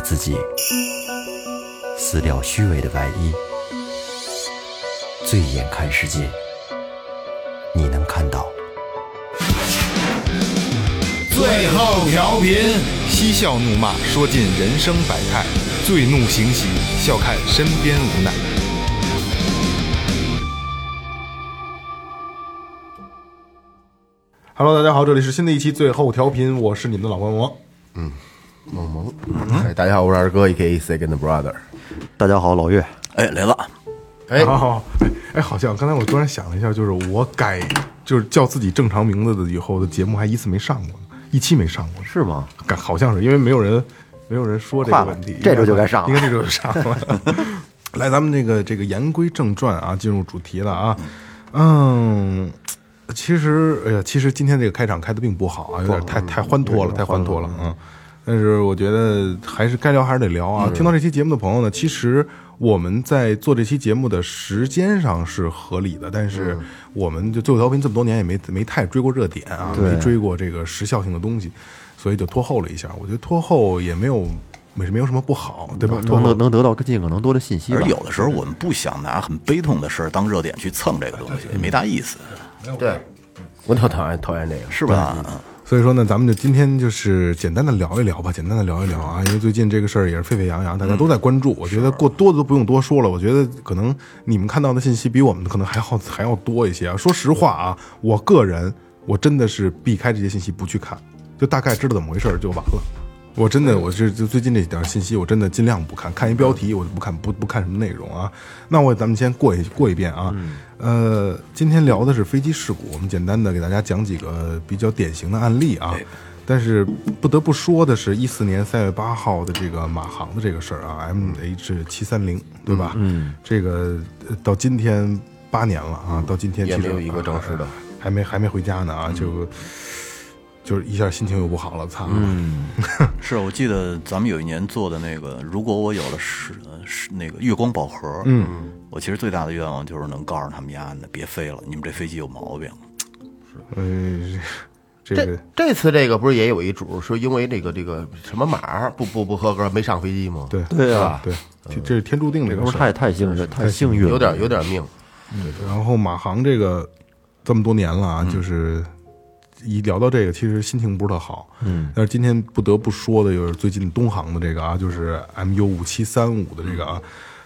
的自己，撕掉虚伪的外衣，醉眼看世界，你能看到。最后调频，嬉笑怒骂，说尽人生百态；醉怒行喜，笑看身边无奈。Hello，大家好，这里是新的一期最后调频，我是你们的老观摩。哎，大家好，我是二哥，A K A Second Brother。大家好，老岳，哎，来了，哎，好，哎哎，好像刚才我突然想了一下，就是我改就是叫自己正常名字的以后的节目还一次没上过，一期没上过，是吗？改好像是因为没有人没有人说这个问题，这周就该上了应该这周就上了。来，咱们这个这个言归正传啊，进入主题了啊。嗯，其实哎呀，其实今天这个开场开的并不好啊，有点太太欢脱了，太欢脱了嗯。但是我觉得还是该聊还是得聊啊。听到这期节目的朋友呢，其实我们在做这期节目的时间上是合理的，但是我们就最后调频这么多年也没没太追过热点啊，没追过这个时效性的东西，所以就拖后了一下。我觉得拖后也没有没没有什么不好，对吧？拖能能能得到尽可能多的信息而。有的时候我们不想拿很悲痛的事儿当热点去蹭这个东西，也没大意思，对，我特讨厌讨厌这个。是吧？所以说呢，咱们就今天就是简单的聊一聊吧，简单的聊一聊啊，因为最近这个事儿也是沸沸扬扬，大家都在关注。我觉得过多的都不用多说了，我觉得可能你们看到的信息比我们可能还要还要多一些啊。说实话啊，我个人我真的是避开这些信息不去看，就大概知道怎么回事就完了。我真的，我是就最近这几条信息，我真的尽量不看，看一标题我就不看，不不看什么内容啊。那我咱们先过一过一遍啊。呃，今天聊的是飞机事故，我们简单的给大家讲几个比较典型的案例啊。但是不得不说的是，一四年三月八号的这个马航的这个事儿啊，M H 七三零，对吧？嗯，这个呃到今天八年了啊，到今天其实也没有一个正式的呃还没还没回家呢啊，就就是一下心情又不好了，操！是我记得咱们有一年做的那个，如果我有了是是那个月光宝盒，嗯，我其实最大的愿望就是能告诉他们家的别飞了，你们这飞机有毛病。是，这这个这次这个不是也有一主，说因为这个这个什么码不不不合格没上飞机吗？对对啊，对，这这是天注定这这不是个事。太太幸运，太幸运了，有点有点命。然后马航这个这么多年了啊，就是一聊到这个，其实心情不是特好。嗯，但是今天不得不说的，就是最近东航的这个啊，就是 MU 五七三五的这个啊，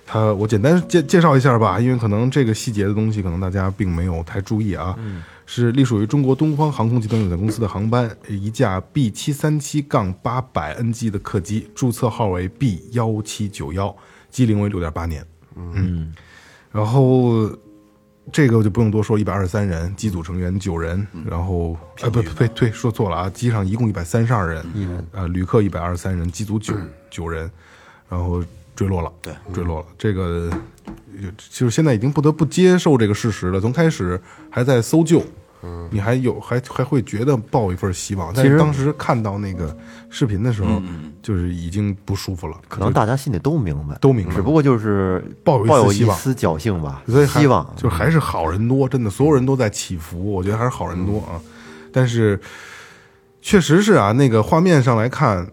它我简单介介绍一下吧，因为可能这个细节的东西，可能大家并没有太注意啊。嗯是隶属于中国东方航空集团有限公司的航班，一架 B 七三七杠八百 NG 的客机，注册号为 B 幺七九幺，机龄为六点八年。嗯，然后这个我就不用多说，一百二十三人，机组成员九人，然后呃不不对说错了啊，机上一共一百三十二人，呃旅客一百二十三人，机组九九人，然后坠落了，对，坠落了，这个就是现在已经不得不接受这个事实了。从开始还在搜救，你还有还还会觉得抱一份希望，但是当时看到那个视频的时候，就是已经不舒服了，可能大家心里都明白，都明白。只不过就是抱有一丝抱有一丝侥幸吧，所以希望。就还是好人多，真的，所有人都在祈福，我觉得还是好人多啊。但是确实是啊，那个画面上来看，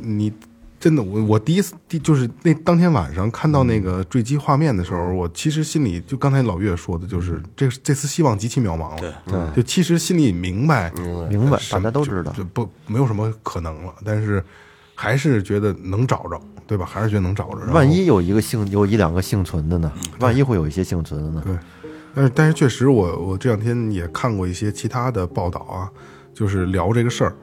你真的，我我第一次第就是那当天晚上看到那个坠机画面的时候，我其实心里就刚才老岳说的，就是这这次希望极其渺茫了。对就其实心里明白，明白，什大家都知道就，不没有什么可能了，但是还是觉得能找着，对吧？还是觉得能找着。万一有一个幸有一两个幸存的呢？万一会有一些幸存的呢？对，但是但是确实我，我这两天也看过一些其他的报道啊，就是聊这个事儿，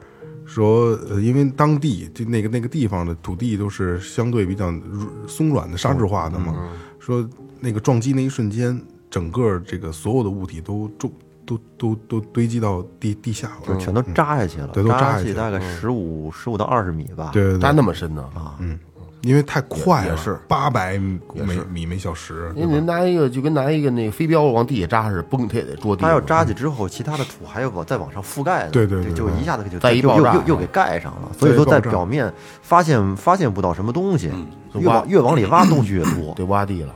说呃，因为当地就那个那个地方的土地都是相对比较软松软的沙质化的嘛，说那个撞击那一瞬间，整个这个所有的物体都重都都都堆积到地地下了，就全都扎下去了，对都扎扎下去大概十五十五到二十米吧。对对对，扎那么深呢？啊，因为太快了，也是八百每米每小时，您您？拿一个就跟拿一个那个飞镖往地下扎似的，嘣，它也得着地。它要扎下之后，其他的土还要往再往上覆盖呢，对对对就一下子就再一就爆炸又又又给盖上了。所以说，在表面发现发现不到什么东西，越往越往里挖东西越多。得挖地了。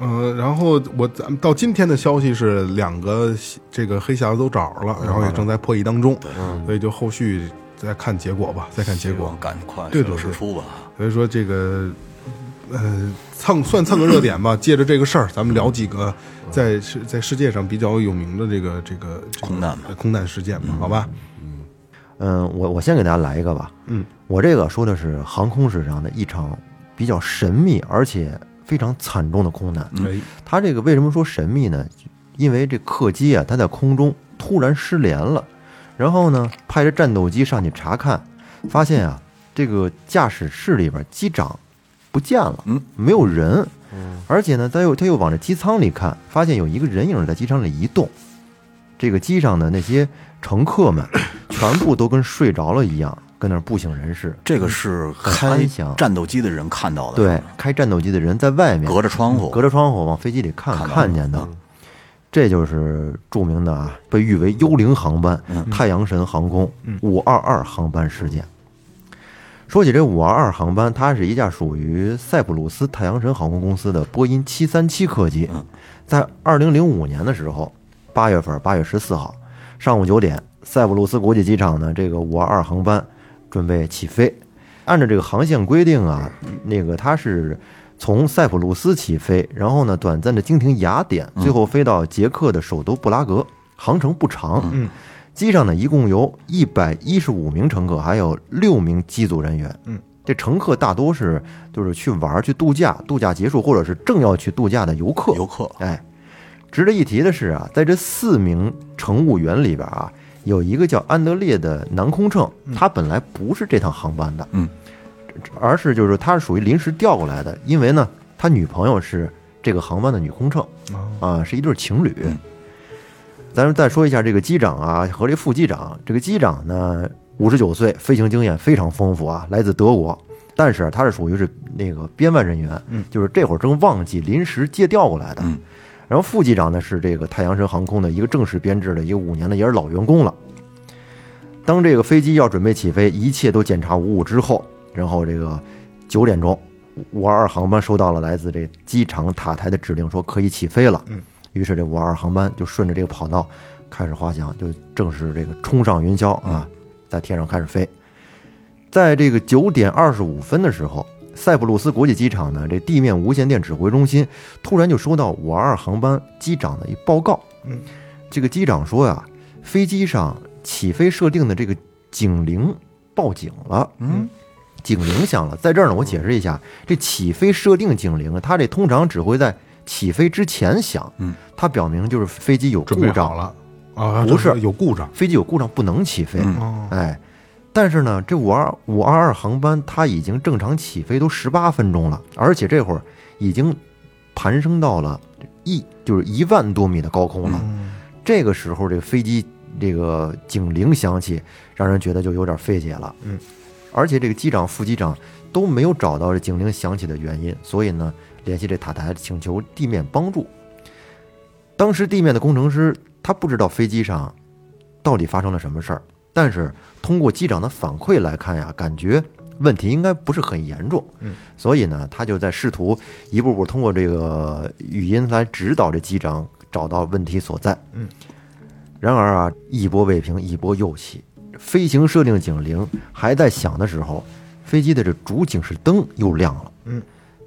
嗯，然后我咱们到今天的消息是两个这个黑匣子都找着了，然后也正在破译当中，所以就后续再看结果吧，再看结果。赶快对对出吧。所以说这个，呃，蹭算蹭个热点吧。借着这个事儿，咱们聊几个在世在世界上比较有名的这个这个这个空难吧呃空难事件吧，好吧？嗯，我我先给大家来一个吧。嗯，我这个说的是航空史上的一场比较神秘而且非常惨重的空难。哎，它这个为什么说神秘呢？因为这客机啊，它在空中突然失联了，然后呢，派着战斗机上去查看，发现啊，这个驾驶室里边机长不见了，嗯，没有人，而且呢，他又他又往这机舱里看，发现有一个人影在机舱里移动，这个机上的那些乘客们 全部都跟睡着了一样，跟那儿不省人事。这个是开战斗机的人看到的，对，开战斗机的人在外面隔着窗户，隔着窗户往飞机里看看看见的，这就是著名的啊，被誉为“幽灵航班”太阳神航空五二二航班事件。说起这五二二航班，它是一架属于塞浦路斯太阳神航空公司的波音七三七客机，在二零零五年的时候，八月份八月十四号上午九点，塞浦路斯国际机场呢，这个五二二航班准备起飞。按照这个航线规定啊，那个它是从塞浦路斯起飞，然后呢短暂的经停雅典，最后飞到捷克的首都布拉格，航程不长。嗯，机上呢一共有一百一十五名乘客，还有六名机组人员。嗯，这乘客大多是就是去玩儿去度假，度假结束或者是正要去度假的游客。游客哎，值得一提的是啊，在这四名乘务员里边啊，有一个叫安德烈的男空乘，他本来不是这趟航班的，嗯，而是就是他是属于临时调过来的，因为呢，他女朋友是这个航班的女空乘，啊，是一对情侣。咱们再说一下这个机长啊和这副机长，这个机长呢五十九岁，飞行经验非常丰富啊，来自德国。但是他是属于是那个编外人员，就是这会儿正旺季，临时借调过来的。嗯然后副机长呢是这个太阳神航空的一个正式编制的一个五年的也是老员工了。当这个飞机要准备起飞，一切都检查无误之后，然后这个九点钟，五二二航班收到了来自这机场塔台的指令，说可以起飞了。嗯，于是这五二二航班就顺着这个跑道开始滑翔，就正式这个冲上云霄啊，在天上开始飞。在这个九点二十五分的时候，塞浦路斯国际机场呢，这地面无线电指挥中心突然就收到五二二航班机长的一报告。嗯，这个机长说呀，飞机上起飞设定的这个警铃报警了。嗯，警铃响了。在这儿呢，我解释一下，这起飞设定警铃啊，它这通常只会在起飞之前响。嗯，它表明就是飞机有故障备好了啊，不是有故障飞机有故障不能起飞。哎，但是呢，这五二五二二航班它已经正常起飞都十八分钟了，而且这会儿已经攀升到了一就是一万多米的高空了。这个时候，这个飞机这个警铃响起，让人觉得就有点费解了。嗯，而且这个机长、副机长都没有找到这警铃响起的原因，所以呢，联系这塔台请求地面帮助。当时地面的工程师他不知道飞机上到底发生了什么事儿，但是通过机长的反馈来看呀，感觉问题应该不是很严重。嗯，所以呢，他就在试图一步步通过这个语音来指导这机长找到问题所在。嗯，然而啊，一波未平，一波又起，飞行设定警铃还在响的时候，飞机的这主警示灯又亮了。嗯，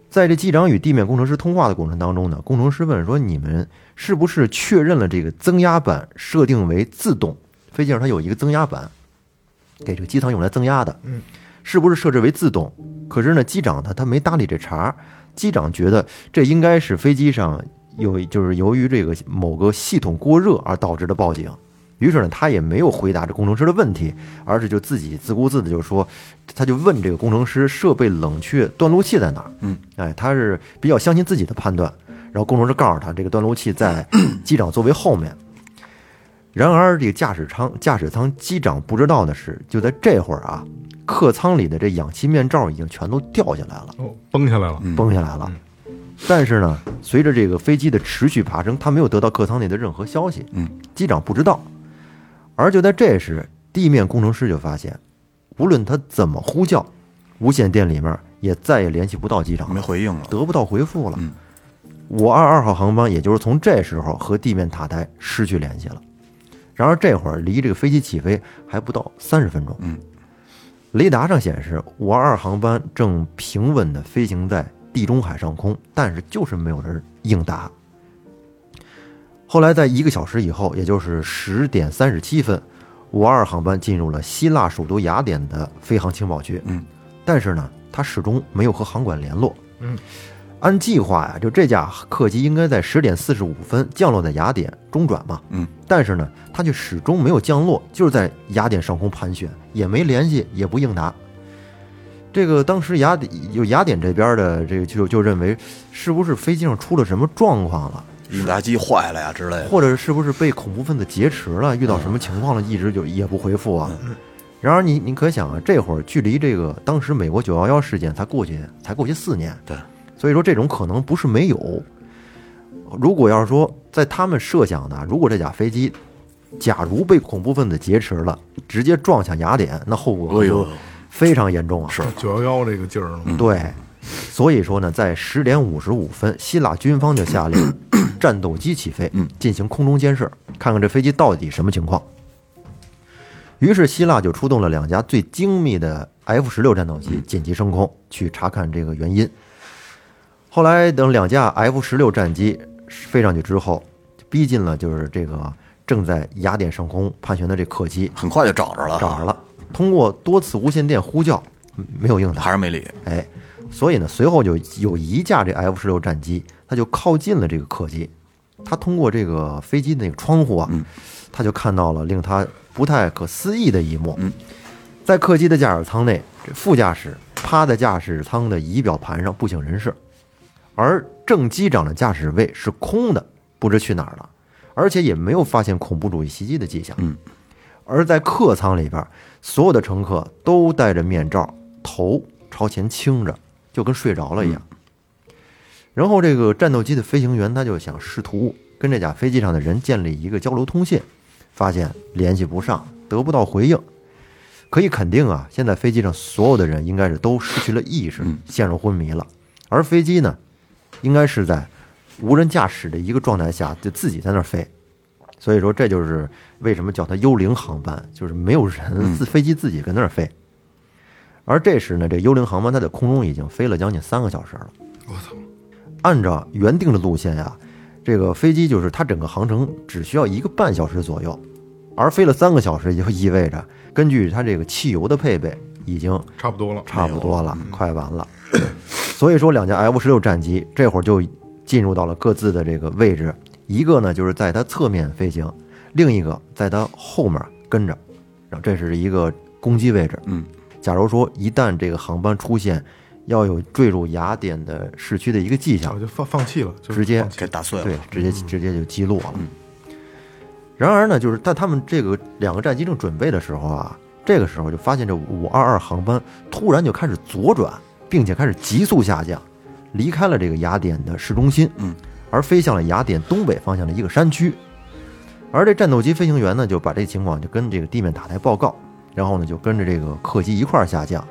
在这机长与地面工程师通话的过程当中呢，工程师问说：“你们是不是确认了这个增压板设定为自动？飞机上它有一个增压板，给这个机舱用来增压的。嗯，是不是设置为自动？可是呢，机长他他没搭理这茬儿。机长觉得这应该是飞机上有就是由于这个某个系统过热而导致的报警。于是呢，他也没有回答这工程师的问题，而是就自己自顾自的就说，他就问这个工程师设备冷却断路器在哪儿？嗯，哎，他是比较相信自己的判断。然后工程师告诉他，这个断路器在 机长座位后面。然而，这个驾驶舱驾驶舱机长不知道的是，就在这会儿啊，客舱里的这氧气面罩已经全都掉下来了，哦，崩下来了，崩下来了。但是呢，随着这个飞机的持续爬升，他没有得到客舱内的任何消息，嗯，机长不知道。而就在这时，地面工程师就发现，无论他怎么呼叫，无线电里面也再也联系不到机长了没回应了。得不到回复了嗯。五二二号航班也就是从这时候和地面塔台失去联系了。然而这会儿离这个飞机起飞还不到三十分钟。嗯，雷达上显示五二二航班正平稳地飞行在地中海上空，但是就是没有人应答。后来在一个小时以后，也就是十点三十七分，五二航班进入了希腊首都雅典的飞航情报区。嗯，但是呢，它始终没有和航管联络。嗯，按计划呀，就这架客机应该在十点四十五分降落在雅典中转嘛。嗯，但是呢，它却始终没有降落，就是在雅典上空盘旋，也没联系，也不应答。这个当时雅典就雅典这边的这个就就认为，是不是飞机上出了什么状况了？应答机坏了呀之类的。或者是不是被恐怖分子劫持了？遇到什么情况了？一直就也不回复啊。然而你你可想啊，这会儿距离这个当时美国九幺幺事件才过去才过去四年，对，所以说这种可能不是没有。如果要是说在他们设想的，如果这架飞机假如被恐怖分子劫持了，直接撞向雅典，那后果非常严重啊。是九幺幺这个劲儿了，对，所以说呢，在十点五十五分，希腊军方就下令 战斗机起飞，嗯进行空中监视，看看这飞机到底什么情况。于是希腊就出动了两架最精密的 F 十六战斗机紧急升空，去查看这个原因。后来等两架 F 十六战机飞上去之后，逼近了就是这个正在雅典上空盘旋的这客机，很快就找着了，找着了。通过多次无线电呼叫，嗯没有应答，还是没理。哎，所以呢，随后就有一架这 F 十六战机，它就靠近了这个客机，它通过这个飞机那个窗户啊，嗯。他就看到了令他不太可思议的一幕。嗯。在客机的驾驶舱内，这副驾驶趴在驾驶舱的仪表盘上不省人事，而正机长的驾驶位是空的，不知去哪儿了，而且也没有发现恐怖主义袭击的迹象。嗯，而在客舱里边，所有的乘客都戴着面罩，头朝前倾着，就跟睡着了一样。然后这个战斗机的飞行员他就想试图跟这架飞机上的人建立一个交流通信，发现联系不上，得不到回应。可以肯定啊，现在飞机上所有的人应该是都失去了意识，陷入昏迷了。而飞机呢，应该是在无人驾驶的一个状态下，就自己在那儿飞。所以说，这就是为什么叫它幽灵航班，就是没有人，自飞机自己跟那儿飞。而这时呢，这幽灵航班它在空中已经飞了将近三个小时了。我操，按照原定的路线呀，这个飞机就是它整个航程只需要一个半小时左右，而飞了三个小时，也就意味着根据它这个汽油的配备，已经差不多了，差不多了，快完了。所以说，两架 F 十六战机这会儿就进入到了各自的这个位置，一个呢就是在它侧面飞行，另一个在它后面跟着，然后这是一个攻击位置。嗯，假如说一旦这个航班出现要有坠入雅典的市区的一个迹象我，就放放弃了，就直接给打碎了。对，，直接直接就击落了。然而呢，就是在他们这个两个战机正准备的时候啊，这个时候就发现这五二二航班突然就开始左转，并且开始急速下降，离开了这个雅典的市中心，嗯，而飞向了雅典东北方向的一个山区。而这战斗机飞行员呢，就把这情况就跟这个地面塔台报告，然后呢，就跟着这个客机一块儿下降。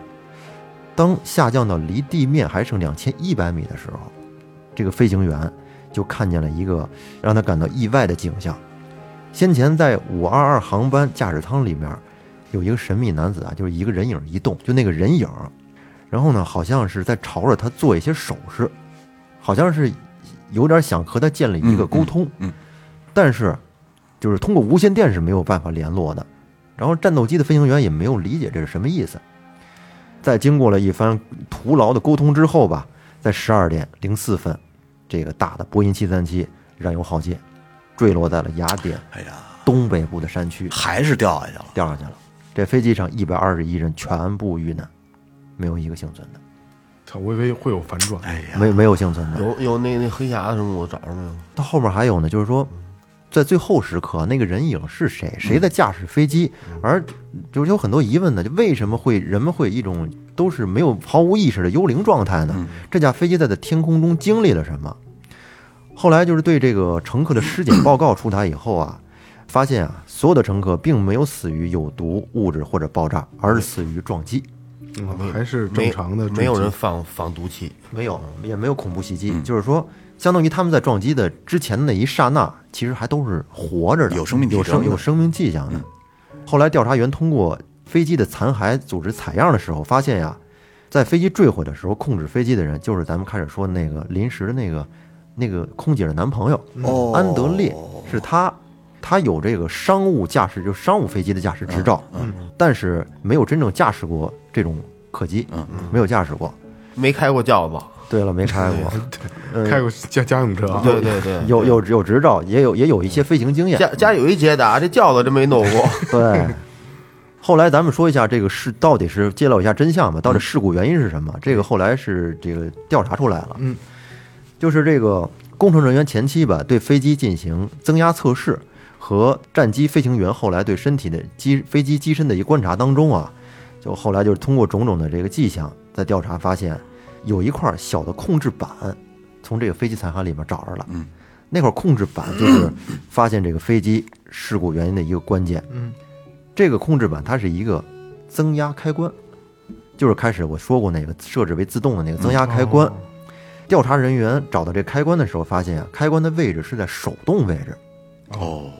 当下降到离地面还剩两千一百米的时候，这个飞行员就看见了一个让他感到意外的景象。先前在五二二航班驾驶舱里面有一个神秘男子啊，就是一个人影移动，就那个人影，然后呢，好像是在朝着他做一些手势，好像是有点想和他建立一个沟通，嗯但是就是通过无线电是没有办法联络的。然后战斗机的飞行员也没有理解这是什么意思。在经过了一番徒劳的沟通之后吧，在十二点零四分，这个大的波音七三七燃油耗尽，坠落在了雅典哎呀，东北部的山区，还是掉下去了。掉下去了。这飞机上一百二十一人全部遇难，没有一个幸存的，操，我以为会有反转，哎呀，没没有幸存的。有有那那黑匣子什么我找着没有？到后面还有呢，就是说，在最后时刻那个人影是谁，谁在驾驶飞机，而就是有很多疑问呢，就为什么会人们会一种都是没有毫无意识的幽灵状态呢？这架飞机在在天空中经历了什么？后来就是对这个乘客的尸检报告出台以后啊，发现啊，所有的乘客并没有死于有毒物质或者爆炸，而是死于撞击。嗯还是正常的没有人放放毒气，没有，也没有恐怖袭击，就是说，相当于他们在撞击的之前的那一刹那，其实还都是活着的，有生命体有生有生命迹象的。后来调查员通过飞机的残骸组织采样的时候，发现呀，在飞机坠毁的时候，控制飞机的人就是咱们开始说的那个临时的那个那个空姐的男朋友、哦安德烈，是他。他有这个商务驾驶，就是商务飞机的驾驶执照，嗯，但是没有真正驾驶过这种客机，嗯没有驾驶过。没开过轿子。对了，没开过，嗯开过家家用车啊，对对对，有有有执照，也有也有一些飞行经验。家家有一捷达，这轿子真没弄过。对。后来咱们说一下这个事到底是揭露一下真相吧，到底事故原因是什么？这个后来是这个调查出来了，嗯，就是这个工程人员前期吧对飞机进行增压测试，和战机飞行员后来对身体的机飞机机身的一观察当中啊，就后来就是通过种种的这个迹象，在调查发现有一块小的控制板从这个飞机残骸里面找着了，嗯，那块控制板就是发现这个飞机事故原因的一个关键，嗯，这个控制板它是一个增压开关，就是开始我说过那个设置为自动的那个增压开关。调查人员找到这开关的时候，发现啊，开关的位置是在手动位置，哦，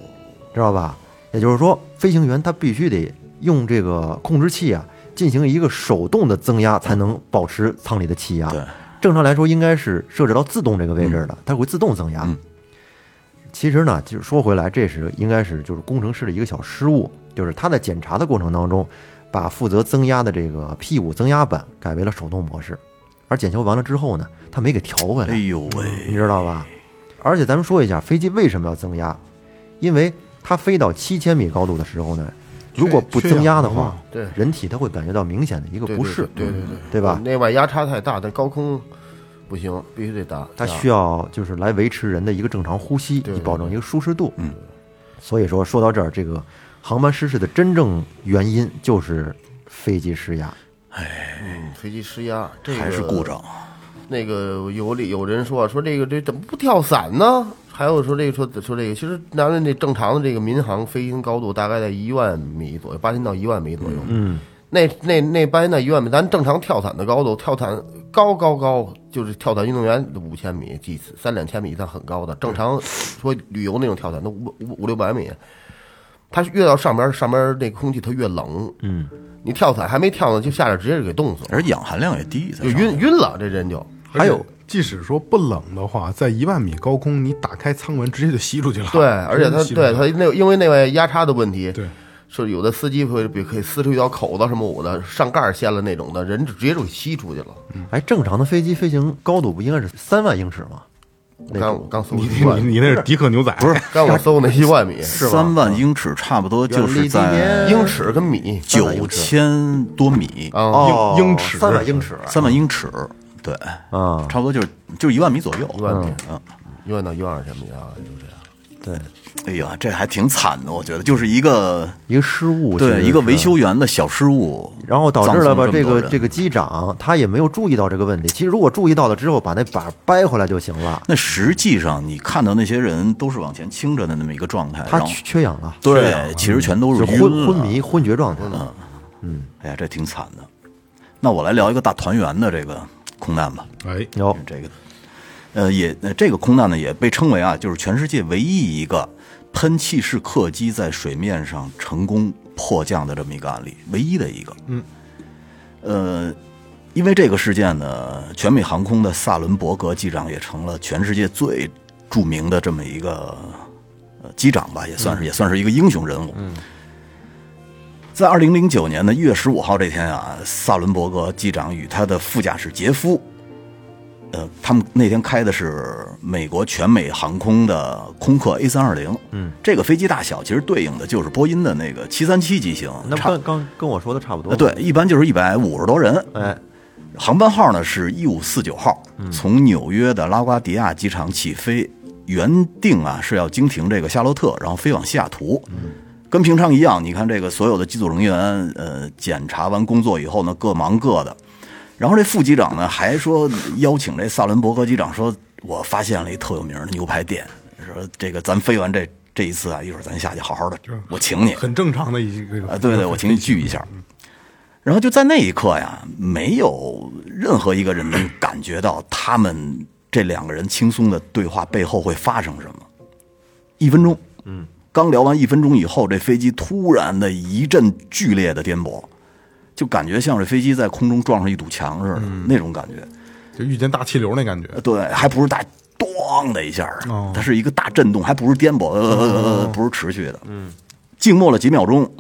知道吧？也就是说，飞行员他必须得用这个控制器啊，进行一个手动的增压，才能保持舱里的气压。对，正常来说应该是设置到自动这个位置的，它会自动增压。嗯其实呢，就是说回来，这是应该是就是工程师的一个小失误，就是他在检查的过程当中，把负责增压的这个 P 五增压板改为了手动模式，而检修完了之后呢，他没给调回来。哎呦喂你，知道吧？而且咱们说一下，飞机为什么要增压？因为它飞到七千米高度的时候呢，如果不增压的话对人体它会感觉到明显的一个不适，对对对对对吧？内外压差太大，但高空不行，必须得打。它需要就是来维持人的一个正常呼吸，以保证一个舒适度。嗯，所以说说到这儿，这个航班失事的真正原因就是飞机失压。嗯，飞机失压，这个还是故障。那个有里有人说说这个这怎么不跳伞呢？还有说这个说说这个，其实咱们这正常的这个民航飞行高度大概在一万米左右，八千到一万米左右。嗯，那那那八千到一万米，咱正常跳伞的高度，跳伞高高高，就是跳伞运动员五千米，几三两千米以上很高的。正常说旅游那种跳伞都五五五六百米，它越到上边上边那空气它越冷。嗯，你跳伞还没跳呢，就下来直接就给冻死了，而氧含量也低，就晕晕了，这人就。还有即使说不冷的话，在一万米高空，你打开舱门直接就吸出去了。对，而且它对它那因为那位压差的问题，对。是有的司机会比可以撕出一条口子什么我的，上盖掀了那种的，人直接就给吸出去了。哎，正常的飞机飞行高度不应该是三万英尺吗？那刚我刚搜你你你那是迪克牛仔，不是。刚我搜那一万米，三万英尺，差不多就是在英尺跟米。九千多米，英尺。三万英尺。三万英尺，对，啊，差不多就是就是一万米左右。一万米嗯，一万到一万二千米啊，就这样。对，哎呀，这还挺惨的，我觉得就是一个一个失误，对一个维修员的小失误，然后导致了吧这个这个机长他也没有注意到这个问题。其实如果注意到了之后，把那把掰回来就行了。那实际上你看到那些人都是往前倾着的那么一个状态，他缺缺氧了，对，其实全都是昏昏迷、昏厥状态。嗯哎呀，这挺惨的。那我来聊一个大团圆的这个空难吧。哎，有这个，呃，也呃这个空难呢也被称为啊，就是全世界唯一一个喷气式客机在水面上成功迫降的这么一个案例，唯一的一个。嗯，呃，因为这个事件呢，全美航空的萨伦伯格机长也成了全世界最著名的这么一个呃机长吧，也算是、也算是一个英雄人物。嗯。在二零零九年的一月十五号这天啊，萨伦伯格机长与他的副驾驶杰夫，呃，他们那天开的是美国全美航空的空客 A 三二零，嗯，这个飞机大小其实对应的就是波音的那个七三七机型，差那刚刚跟我说的差不多。呃，对，，一般就是一百五十多人。哎，航班号呢是一五四九号，从纽约的拉瓜迪亚机场起飞，原定啊是要经停这个夏洛特，然后飞往西雅图。跟平常一样，你看这个所有的机组人员，呃，检查完工作以后呢，各忙各的。然后这副机长呢还说邀请这萨伦伯格机长说，我发现了一特有名的牛排店，说这个咱飞完这这一次啊，一会儿咱下去好好的，我请你。很正常的一个啊，对对，我请你聚一下。然后就在那一刻呀，没有任何一个人能感觉到他们这两个人轻松的对话背后会发生什么。一分钟，嗯，刚聊完一分钟以后，这飞机突然的一阵剧烈的颠簸，就感觉像是飞机在空中撞上一堵墙似的那种感觉。就遇见大气流那感觉。对，还不是大咣的一下它是一个大震动，还不是颠簸，呃呃呃呃，不是持续的。嗯，静默了几秒钟，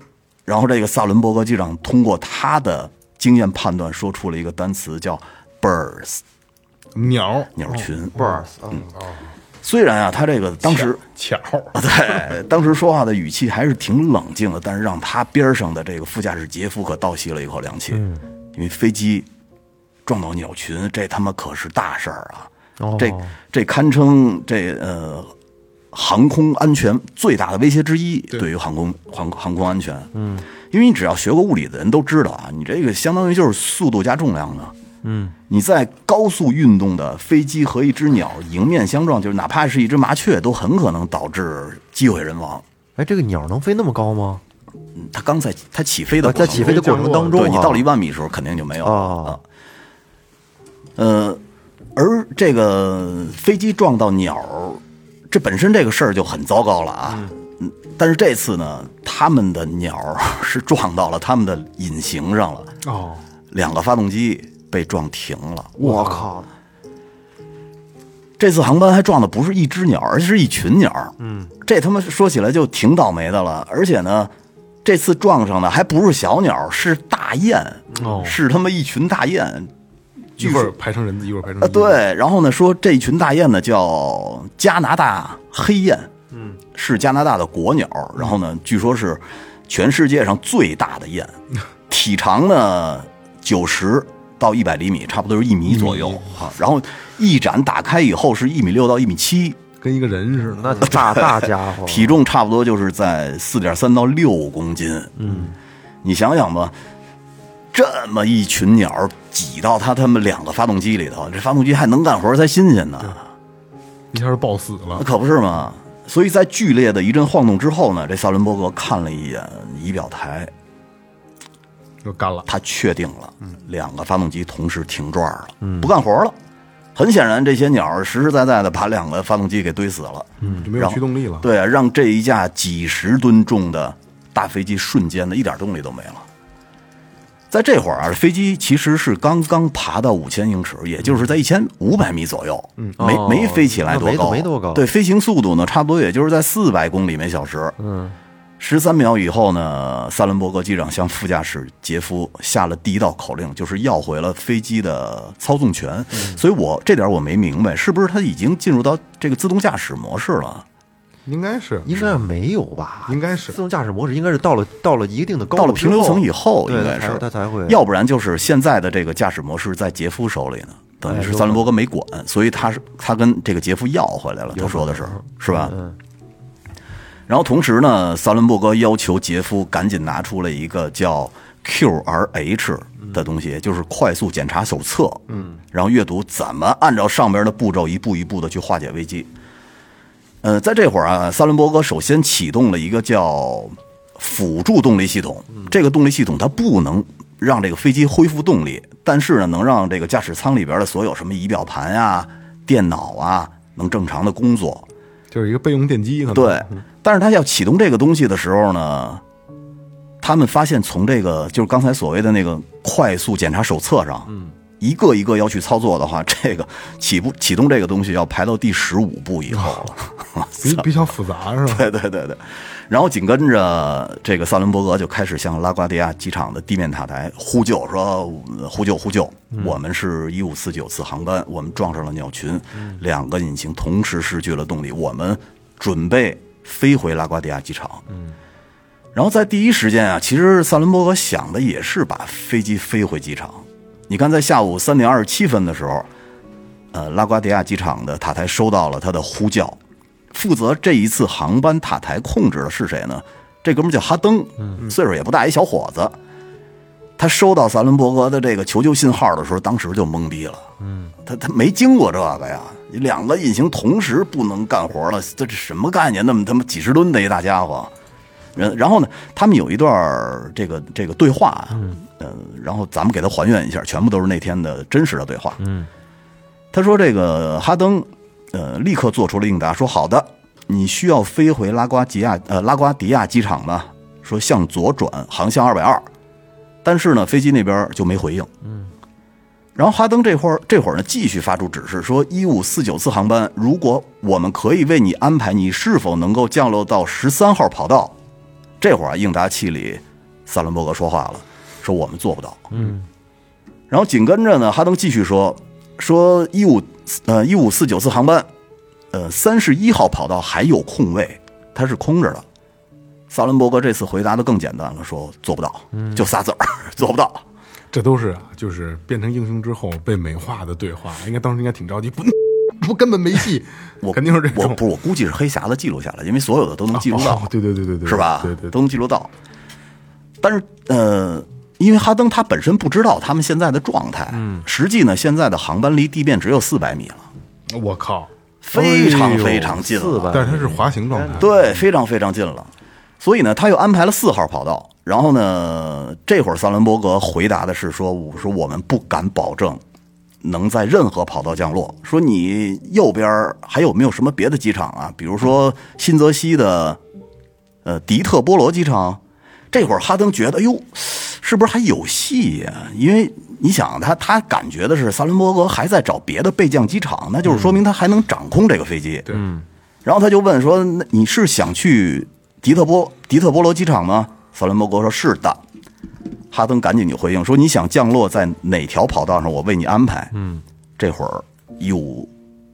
然后这个萨伦伯格机长通过他的经验判断，说出了一个单词叫 “birds”，鸟鸟群。birds 啊，虽然啊，他这个当时巧，对当时说话的语气还是挺冷静的，但是让他边上的这个副驾驶杰夫可倒吸了一口凉气，因为飞机撞到鸟群，这他妈可是大事儿啊！哦这这堪称这呃航空安全最大的威胁之一，对于航空航航空安全。嗯，因为你只要学过物理的人都知道啊，你这个相当于就是速度加重量的。嗯，你在高速运动的飞机和一只鸟迎面相撞，就是哪怕是一只麻雀，都很可能导致机毁人亡。哎，这个鸟能飞那么高吗？嗯它刚才它起飞的在起飞的过程当中啊，对你到了一万米的时候，肯定就没有了啊啊。呃，而这个飞机撞到鸟儿，这本身这个事儿就很糟糕了啊。嗯，但是这次呢，他们的鸟儿 是撞到了他们的引擎上了，哦，两个发动机被撞停了。我靠，这次航班还撞的不是一只鸟，而是一群鸟。嗯，这他妈说起来就挺倒霉的了。而且呢，这次撞上的还不是小鸟，是大雁，哦是他妈一群大雁。一会儿排成人字，一会儿排成啊，对，然后呢，说这一群大雁呢叫加拿大黑雁，嗯，是加拿大的国鸟。然后呢，据说是全世界上最大的雁，体长呢九十到一百厘米，差不多是一米左右啊。然后翼展打开以后是一米六到一米七，跟一个人似的。那大 大家伙，体重差不多就是在四点三到六公斤。嗯，你想想吧，这么一群鸟挤到它它们两个发动机里头，这发动机还能干活才新鲜呢，一下就抱死了。那可不是吗。所以在剧烈的一阵晃动之后呢，这萨伦伯格看了一眼仪表台，就干了。他确定了，两个发动机同时停转了，不干活了。很显然，这些鸟实实在在的把两个发动机给堆死了。嗯，就没有驱动力了。对啊，让这一架几十吨重的大飞机瞬间的一点动力都没了。在这会儿啊，飞机其实是刚刚爬到五千英尺，也就是在一千五百米左右，嗯，没哦没飞起来多高，没多高对，飞行速度呢，差不多也就是在四百公里每小时。嗯，十三秒以后呢，萨伦伯格机长向副驾驶杰夫下了第一道口令，就是要回了飞机的操纵权。所以我这点我没明白，是不是他已经进入到这个自动驾驶模式了？应该是，应该没有吧？应该是。自动驾驶模式应该是到了到了一定的高到了度之后平流层以后，应该是。它才会。要不然就是现在的这个驾驶模式在杰夫手里呢，等于是萨伦伯格没管，所以他是他跟这个杰夫要回来了，他说的是是吧？嗯然后同时呢，萨伦伯格要求杰夫赶紧拿出了一个叫 QRH 的东西，就是快速检查手册，嗯，然后阅读怎么按照上边的步骤一步一步的去化解危机。呃，在这会儿啊，萨伦伯格首先启动了一个叫辅助动力系统。这个动力系统它不能让这个飞机恢复动力，但是呢，能让这个驾驶舱里边的所有什么仪表盘呀、电脑啊能正常的工作。就是一个备用电机，可能对，但是他要启动这个东西的时候呢，他们发现从这个就是刚才所谓的那个快速检查手册上，嗯，一个一个要去操作的话，这个起步启动这个东西要排到第十五步以后了。比比较复杂是吧？对对对对，然后紧跟着这个萨伦伯格就开始向拉瓜迪亚机场的地面塔台呼救，说呼救呼救，我们是一五四九次航班，我们撞上了鸟群，两个引擎同时失去了动力，我们准备飞回拉瓜迪亚机场。嗯然后在第一时间啊，其实萨伦伯格想的也是把飞机飞回机场。你看，在下午三点二十七分的时候，呃，拉瓜迪亚机场的塔台收到了他的呼叫，负责这一次航班塔台控制的是谁呢？这哥们儿叫哈登，岁数也不大，一小伙子。他收到萨伦伯格的这个求救信号的时候，当时就懵逼了。嗯，他他没经过这个呀，两个引擎同时不能干活了，这这什么概念？那么他妈几十吨的一大家伙。然然后呢，他们有一段这个这个对话啊，嗯、然后咱们给他还原一下，全部都是那天的真实的对话。嗯，他说这个哈登，呃，立刻做出了应答，说好的，你需要飞回拉瓜吉亚呃拉瓜迪亚机场吗？说向左转，航向二百二。但是呢，飞机那边就没回应。嗯，然后哈登这会儿这会儿呢，继续发出指示说，一五四九次航班，如果我们可以为你安排，你是否能够降落到十三号跑道？这会儿啊，应答器里，萨伦伯格说话了，说我们做不到。嗯，然后紧跟着呢，哈登继续说，说一五呃一五四九次航班，呃三十一号跑道还有空位，它是空着的。萨伦伯格这次回答的更简单了，说做不到，就仨字儿，做不到。这都是啊，就是变成英雄之后被美化的对话，应该当时应该挺着急，不 不根本没戏，我肯定是这种，我不是，我估计是黑匣子记录下来，因为所有的都能记录到，哦对对对对对，是吧？对对都能记录到。但是呃，因为哈登他本身不知道他们现在的状态，嗯，实际呢，现在的航班离地面只有四百米了，我靠，非常非常近了，400但是它是滑行状态，对，非常非常近了。所以呢，他又安排了四号跑道。然后呢，这会儿萨伦伯格回答的是说：“我说我们不敢保证能在任何跑道降落。说你右边还有没有什么别的机场啊？比如说新泽西的呃迪特波罗机场。”这会儿哈登觉得，哎呦，是不是还有戏呀、因为你想，他他感觉的是萨伦伯格还在找别的备降机场，那就是说明他还能掌控这个飞机。对，然后他就问说：“那你是想去迪特波迪特波罗机场吗？”萨伦伯格说：“是的。”哈登赶紧就回应说：“你想降落在哪条跑道上？我为你安排。”嗯，这会儿一五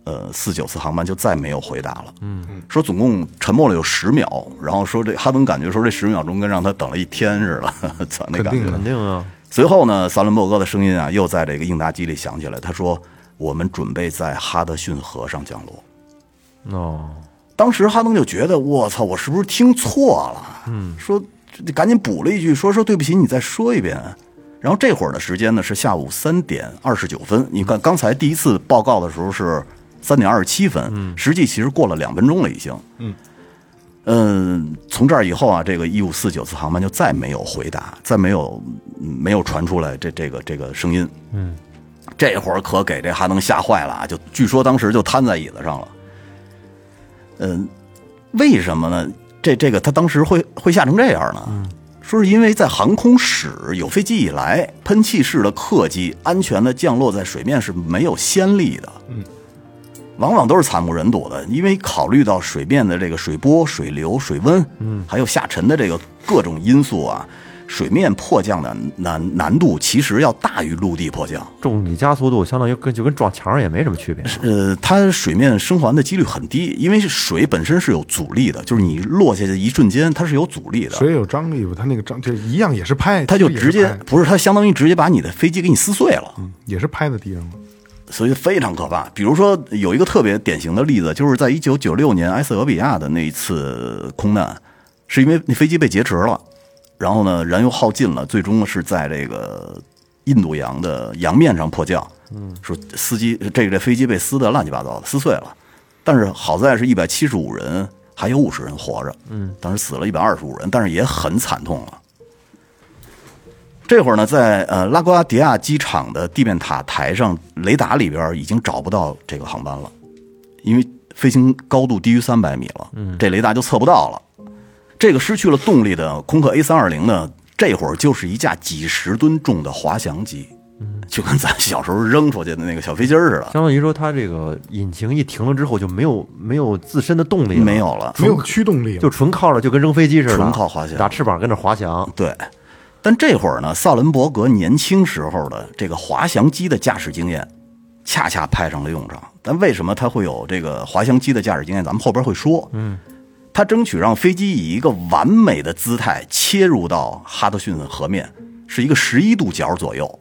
呃四九次航班就再没有回答了。嗯，说总共沉默了有十秒，然后说这哈登感觉说这十秒钟跟让他等了一天似的，操那感觉肯定的。肯定啊，随后呢，萨伦伯格的声音啊又在这个应答机里响起来，他说：“我们准备在哈德逊河上降落。”哦，当时哈登就觉得我操，我是不是听错了？嗯，说赶紧补了一句，说说对不起，你再说一遍。然后这会儿的时间呢是下午三点二十九分，你看刚才第一次报告的时候是三点二十七分，实际其实过了两分钟了已经。嗯。嗯，从这儿以后啊，这个一五四九次航班就再没有回答，再没有嗯没有传出来这这个这个声音。嗯，这会儿可给这哈登吓坏了啊！就据说当时就瘫在椅子上了。嗯，为什么呢？这这个他当时会会吓成这样呢？说是因为在航空史有飞机以来，喷气式的客机安全的降落在水面是没有先例的。嗯，往往都是惨不忍睹的，因为考虑到水面的这个水波、水流、水温，嗯，还有下沉的这个各种因素啊，水面迫降的难难度其实要大于陆地迫降。重力加速度相当于跟就跟撞墙上也没什么区别。呃，它水面生还的几率很低，因为是水本身是有阻力的，就是你落下去的一瞬间它是有阻力的，水有张力吧？它那个张就一样也是拍，它就直接不是它相当于直接把你的飞机给你撕碎了，也是拍在地上了。所以非常可怕。比如说有一个特别典型的例子，就是在一九九六年埃塞俄比亚的那一次空难，是因为那飞机被劫持了，然后呢燃油耗尽了，最终是在这个印度洋的洋面上迫降。嗯，说司机这个这飞机被撕得乱七八糟的，撕碎了，但是好在是一百七十五人，还有五十人活着。嗯，当时死了一百二十五人，但是也很惨痛了。这会儿呢，在呃拉瓜迪亚机场的地面塔台上，雷达里边已经找不到这个航班了，因为飞行高度低于三百米了，这雷达就测不到了。这个失去了动力的空客 A 三二零呢，这会儿就是一架几十吨重的滑翔机，就跟咱小时候扔出去的那个小飞机似的，相当于说，它这个引擎一停了之后就没有没有自身的动力了，没有了，没有驱动力了，就纯靠着就跟扔飞机似的，纯靠滑翔打翅膀跟着滑翔。对，但这会儿呢，萨伦伯格年轻时候的这个滑翔机的驾驶经验，恰恰派上了用场。但为什么他会有这个滑翔机的驾驶经验？咱们后边会说。嗯，他争取让飞机以一个完美的姿态切入到哈德逊河面，是一个十一度角左右。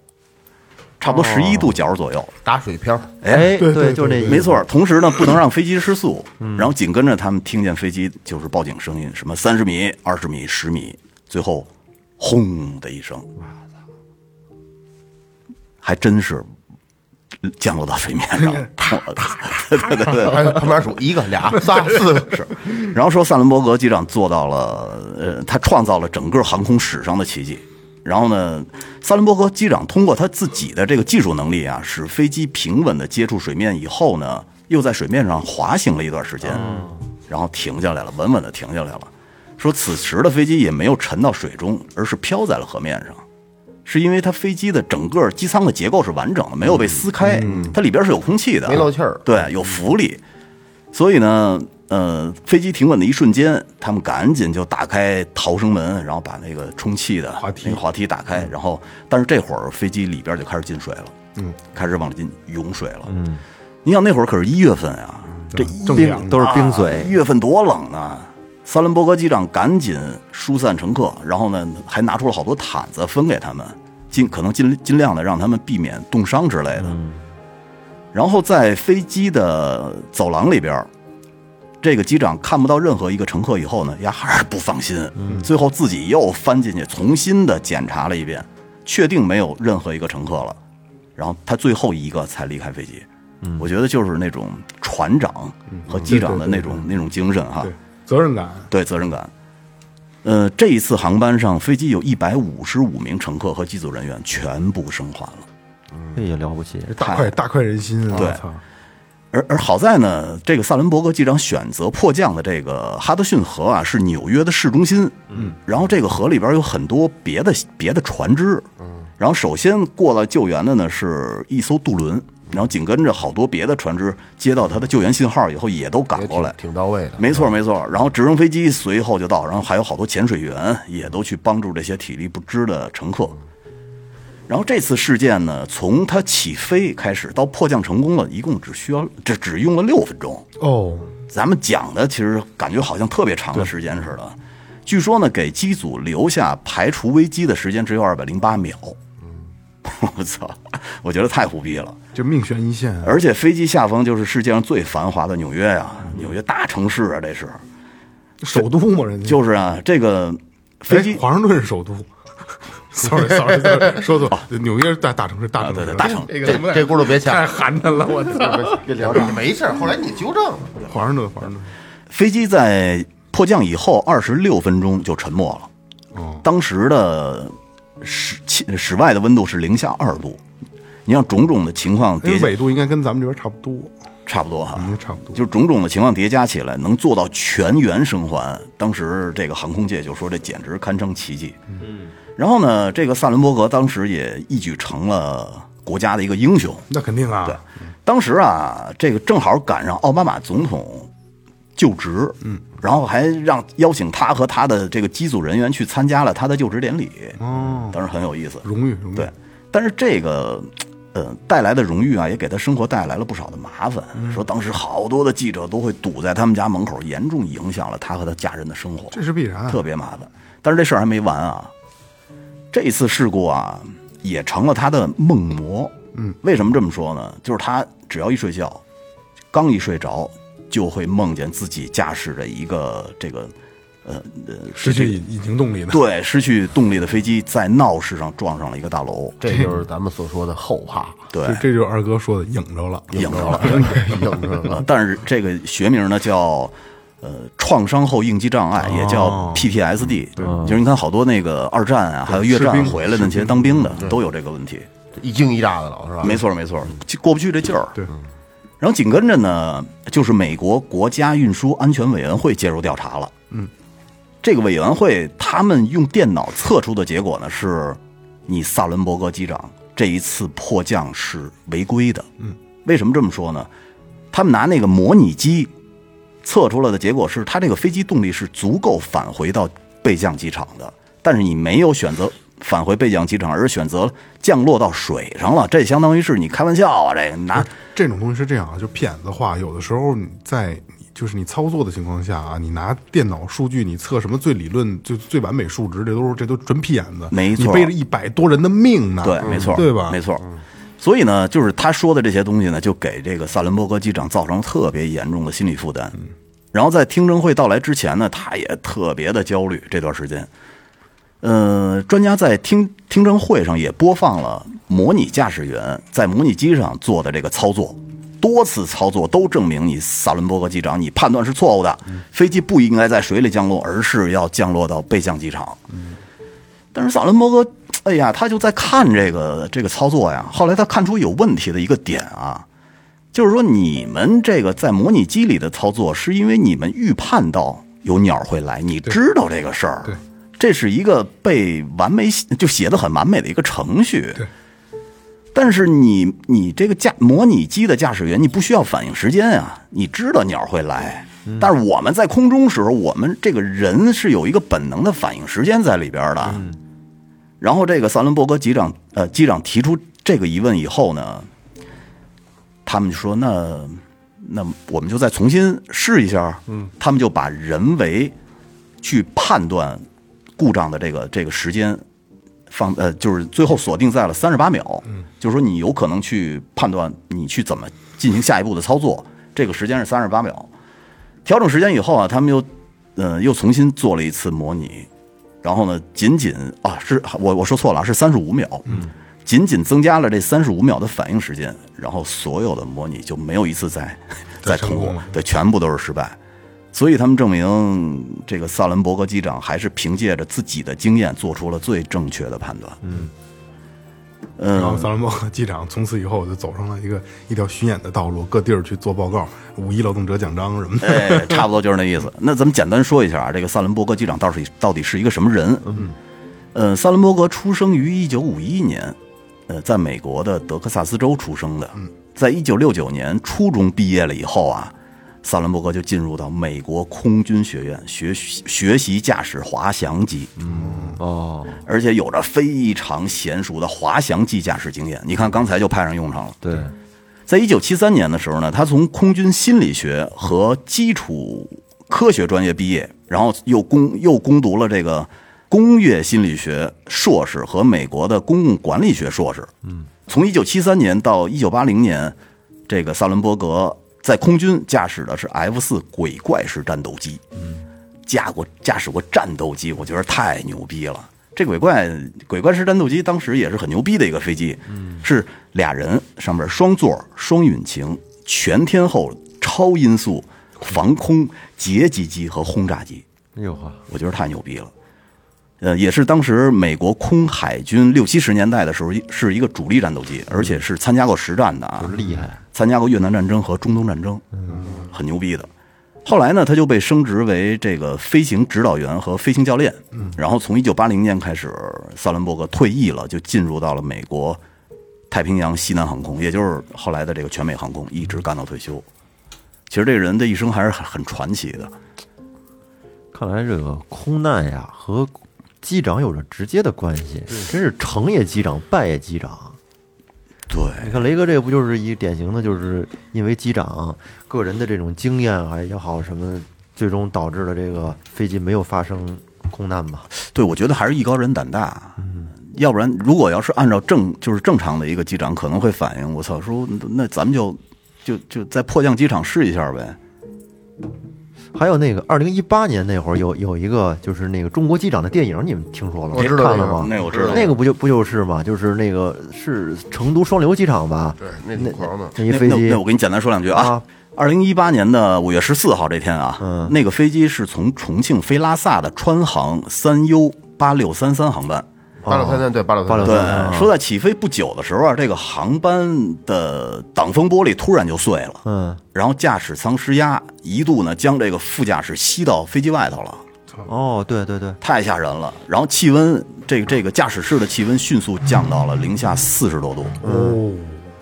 差不多十一度角左右。打水漂，哎，对对就是那意思没错，同时呢，不能让飞机失速。然后紧跟着他们听见飞机就是报警声音，什么三十米、二十米、十米，最后轰的一声，还真是降落到水面上。对对对对，还旁边数一个、俩、仨、四个，是然后说萨伦伯格机长做到了，呃，他创造了整个航空史上的奇迹。然后呢，萨伦伯格机长通过他自己的这个技术能力啊，使飞机平稳的接触水面以后呢，又在水面上滑行了一段时间，然后停下来了，稳稳的停下来了。说此时的飞机也没有沉到水中，而是飘在了河面上。是因为它飞机的整个机舱的结构是完整的，没有被撕开，它里边是有空气的，没漏气儿。对，有浮力，所以呢，呃，飞机停稳的一瞬间，他们赶紧就打开逃生门，然后把那个充气的滑梯。那个滑梯打开，然后，但是这会儿飞机里边就开始进水了，嗯，开始往里进涌水了，嗯，你想那会儿可是一月份啊，这一都是冰啊水一，月份多冷啊！萨伦伯格机长赶紧疏散乘客，然后呢，还拿出了好多毯子分给他们，尽可能尽尽量的让他们避免冻伤之类的。然后在飞机的走廊里边，这个机长看不到任何一个乘客以后呢，呀还是不放心，最后自己又翻进去重新的检查了一遍，确定没有任何一个乘客了，然后他最后一个才离开飞机。我觉得就是那种船长和机长的那种那种精神哈。对，，责任感，对责任感。呃，这一次航班上，飞机有一百五十五名乘客和机组人员全部生还了。这也了不起。这大快大快人心啊！对，而而好在呢，这个萨伦伯格机长选择迫降的这个哈德逊河啊，是纽约的市中心。嗯，然后这个河里边有很多别的别的船只。嗯，然后首先过来救援的呢是一艘渡轮，然后紧跟着好多别的船只接到他的救援信号以后，也都赶过来挺。挺到位的。没错没错，然后直升飞机随后就到，然后还有好多潜水员也都去帮助这些体力不支的乘客。然后这次事件呢，从它起飞开始到迫降成功了，一共只需要这只用了六分钟。哦，咱们讲的其实感觉好像特别长的时间似的。据说呢，给机组留下排除危机的时间只有二百零八秒。我操！我觉得太虎逼了。就命悬一线啊。而且飞机下方就是世界上最繁华的纽约呀、纽约大城市啊，这是。首都嘛，人家就是啊，这个飞机哎华盛顿是首都。sorry sorry sorry，说错了，纽约是大大城市，大城市，对对大城这这个这轱辘别掐太寒碜了，我操！别聊这，没事。后来你纠正了，华盛顿，华盛顿，飞机在迫降以后二十六分钟就沉没了。哦，当时的室气室外的温度是零下二度，你像种种的情况叠加，因为纬度应该跟咱们这边差不多，差不多哈，应该差不多。就种种的情况叠加起来，能做到全员生还。当时这个航空界就说这简直堪称奇迹。嗯，然后呢，这个萨伦伯格当时也一举成了国家的一个英雄。那肯定啊，对，当时啊，这个正好赶上奥巴马总统就职，嗯，然后还让邀请他和他的这个机组人员去参加了他的就职典礼，哦，当时很有意思。荣誉荣誉，对，但是这个呃带来的荣誉啊，也给他生活带来了不少的麻烦。说当时好多的记者都会堵在他们家门口，严重影响了他和他家人的生活，这是必然。特别麻烦。但是这事儿还没完啊，这次事故啊，也成了他的梦魔。嗯，为什么这么说呢？就是他只要一睡觉，刚一睡着，就会梦见自己驾驶着一个这个呃呃失去引引擎动力的，对失去动力的飞机在闹市上撞上了一个大楼，这就是咱们所说的后怕，对这，这就是二哥说的影着了，影着了。影着了。但是这个学名呢叫呃创伤后应激障碍，也叫哦 PTSD。就是你看好多那个二战啊，还有越战兵回来的那些当兵的都有这个问题。一惊一乍的老是吧？没错没错，就过不去这劲儿。对，然后紧跟着呢，就是美国国家运输安全委员会介入调查了。嗯，这个委员会他们用电脑测出的结果呢，是你萨伦伯格机长这一次迫降是违规的。嗯，为什么这么说呢？他们拿那个模拟机测出来的结果是，他这个飞机动力是足够返回到备降机场的，但是你没有选择返回备降机场，而选择降落到水上了，这相当于是你开玩笑啊！这个拿这种东西是这样啊，就骗子话，有的时候你在你就是你操作的情况下啊，你拿电脑数据，你测什么最理论、最最完美数值，这都是这都纯屁眼子。没错你背着一百多人的命呢，对，没错，对吧？没错。所以呢，就是他说的这些东西呢，就给这个萨伦伯格机长造成特别严重的心理负担。然后在听证会到来之前呢，他也特别的焦虑这段时间。呃，专家在听听证会上也播放了模拟驾驶员在模拟机上做的这个操作，多次操作都证明你萨伦伯格机长你判断是错误的，飞机不应该在水里降落，而是要降落到备降机场。但是萨伦伯格，哎呀，他就在看这个这个操作呀。后来他看出有问题的一个点啊，就是说你们这个在模拟机里的操作，是因为你们预判到有鸟会来，你知道这个事儿，这是一个被完美就写的很完美的一个程序。对。但是你你这个驾模拟机的驾驶员，你不需要反应时间啊，你知道鸟会来。但是我们在空中时候，我们这个人是有一个本能的反应时间在里边的。然后这个萨伦伯格机长呃机长提出这个疑问以后呢，他们就说那那我们就再重新试一下。嗯，他们就把人为去判断故障的这个这个时间放呃，就是最后锁定在了三十八秒。嗯，就是说你有可能去判断你去怎么进行下一步的操作，这个时间是三十八秒。调整时间以后啊，他们又呃又重新做了一次模拟，然后呢，仅仅啊是我我说错了，是三十五秒。嗯，仅仅增加了这三十五秒的反应时间，然后所有的模拟就没有一次再再通过成功了，对，全部都是失败。所以他们证明，这个萨伦伯格机长还是凭借着自己的经验做出了最正确的判断。嗯，然后萨伦伯格机长从此以后就走上了一个 一条巡演的道路，各地儿去做报告，五一劳动者奖章什么的。哎，差不多就是那意思。那咱们简单说一下啊，这个萨伦伯格机长到底到底是一个什么人？嗯，呃，萨伦伯格出生于一九五一年，呃，在美国的德克萨斯州出生的。嗯，在一九六九年初中毕业了以后啊，萨伦伯格就进入到美国空军学院学习学习驾驶滑翔机。嗯哦，而且有着非常娴熟的滑翔机驾驶经验。你看，刚才就派上用场了。对，在一九七三年的时候呢，他从空军心理学和基础科学专业毕业，然后又攻又攻读了这个工业心理学硕士和美国的公共管理学硕士。嗯，从一九七三年到一九八零年，这个萨伦伯格在空军驾驶的是 F 四鬼怪式战斗机。嗯，驾过驾驶过战斗机，我觉得太牛逼了。这鬼怪鬼怪式战斗机当时也是很牛逼的一个飞机，是俩人上面双座、双引擎、全天候超音速防空截击机和轰炸机，哎呦呵，我觉得太牛逼了。呃，也是当时美国空海军六七十年代的时候，是一个主力战斗机，而且是参加过实战的啊，厉害，参加过越南战争和中东战争，很牛逼的。后来呢，他就被升职为这个飞行指导员和飞行教练。然后从一九八零年开始，萨伦伯格退役了，就进入到了美国太平洋西南航空，也就是后来的这个全美航空，一直干到退休。其实这个人的一生还是很很传奇的。看来这个空难呀和机长有着直接的关系，真是成也机长，败也机长。对，你看雷哥这不就是一典型的，就是因为机长个人的这种经验啊也好什么，最终导致了这个飞机没有发生空难嘛？对，我觉得还是艺高人胆大。嗯，要不然如果要是按照正就是正常的一个机长，可能会反应，我操，说那咱们就就就在迫降机场试一下呗。还有那个二零一八年那会儿有有一个就是那个中国机长的电影，你们听说了吗？我知道看了吗？那个我知道那个不就不就是吗？就是那个是成都双流机场吧？对，那挺狂的。那一飞机那那我给你简单说两句啊啊。二零一八年的五月十四号这天啊，嗯那个飞机是从重庆飞拉萨的川航三 U 八六三三航班。八六三三对八六三863对，，说在起飞不久的时候啊，这个航班的挡风玻璃突然就碎了，嗯，然后驾驶舱失压，一度呢将这个副驾驶吸到飞机外头了。哦，对对对，太吓人了。然后气温，这个这个驾驶室的气温迅速降到了零下四十多度，哦，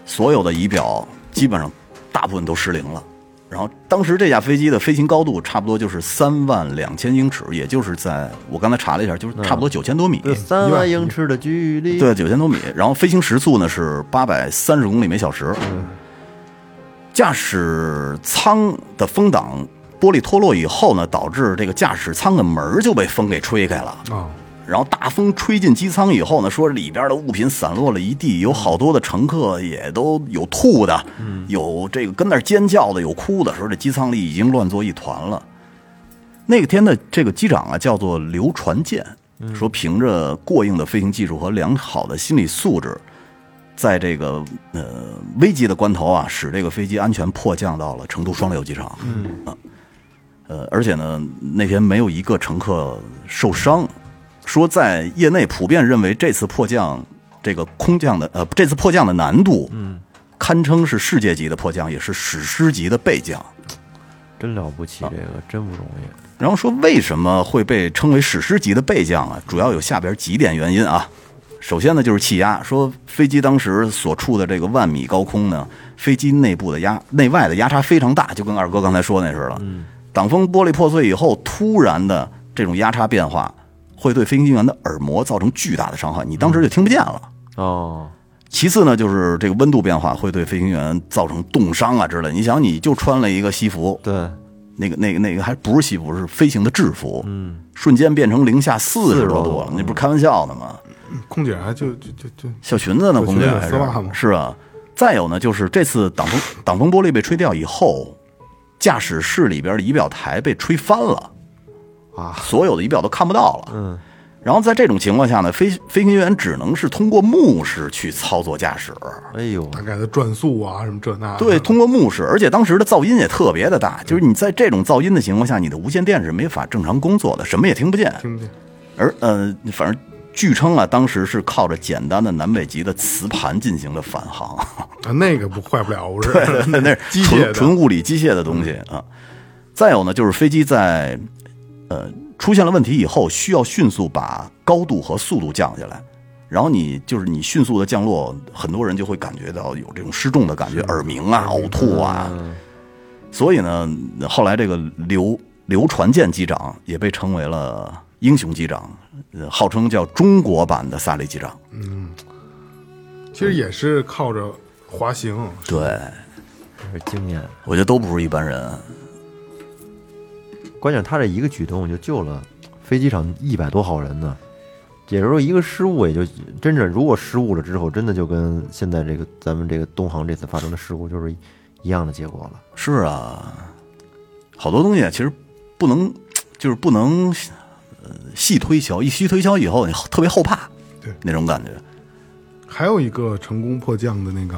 所有的仪表基本上大部分都失灵了。然后当时这架飞机的飞行高度差不多就是三万两千英尺，也就是在我刚才查了一下，就是差不多九千多米。这三万英尺的距离，对，九千多米。然后飞行时速呢是八百三十公里每小时。驾驶舱的风挡玻璃脱落以后呢，导致这个驾驶舱的门就被风给吹开了。啊，然后大风吹进机舱以后呢，说里边的物品散落了一地，有好多的乘客也都有吐的，有这个跟那儿尖叫的，有哭的，说这机舱里已经乱作一团了。那个天的这个机长啊，叫做刘传健，说凭着过硬的飞行技术和良好的心理素质，在这个呃危急的关头啊，使这个飞机安全迫降到了成都双流机场。嗯啊，呃，而且呢，那天没有一个乘客受伤。说在业内普遍认为这次迫降这个空降的呃这次迫降的难度，嗯，堪称是世界级的迫降，也是史诗级的备降。真了不起，这个真不容易。然后说为什么会被称为史诗级的备降啊？主要有下边几点原因啊。首先呢，就是气压。说飞机当时所处的这个万米高空呢，飞机内部的压内外的压差非常大，就跟二哥刚才说那似的。嗯，挡风玻璃破碎以后，突然的这种压差变化，会对飞行员的耳膜造成巨大的伤害，你当时就听不见了。哦，其次呢，就是这个温度变化会对飞行员造成冻伤啊之类。你想，你就穿了一个西服，对，那个、那个、那个还不是西服，是飞行的制服，嗯，瞬间变成零下四十多度了，那不是开玩笑的吗？空姐还就就就就小裙子呢，空姐还是是啊。再有呢，就是这次挡风挡风玻璃被吹掉以后，驾驶室里边的仪表台被吹翻了，啊，所有的仪表都看不到了。嗯，然后在这种情况下呢，飞飞行员只能是通过目视去操作驾驶。哎呦，大概的转速啊什么这那的。对，通过目视，而且当时的噪音也特别的大，就是你在这种噪音的情况下，你的无线电是没法正常工作的，什么也听不见。听不见。而呃，反正据称啊，当时是靠着简单的南北极的磁盘进行的返航，啊，那个不坏不了，不是。那是 机械纯纯物理机械的东西啊。再有呢，就是飞机在呃出现了问题以后，需要迅速把高度和速度降下来。然后你就是你迅速的降落，很多人就会感觉到有这种失重的感觉，耳鸣啊、呕吐啊。所以呢，后来这个刘刘传健机长也被称为了英雄机长，呃号称叫中国版的萨利机长。嗯其实也是靠着滑行，对，这是经验。我觉得都不是一般人。关键他这一个举动就救了飞机上一百多号人呢，也就是说一个失误也就真正如果失误了之后，真的就跟现在这个咱们这个东航这次发生的事故就是一样的结果了。是啊，好多东西啊其实不能，就是不能，呃，细推敲。一细推敲以后，你特别后怕，对那种感觉。还有一个成功迫降的那个，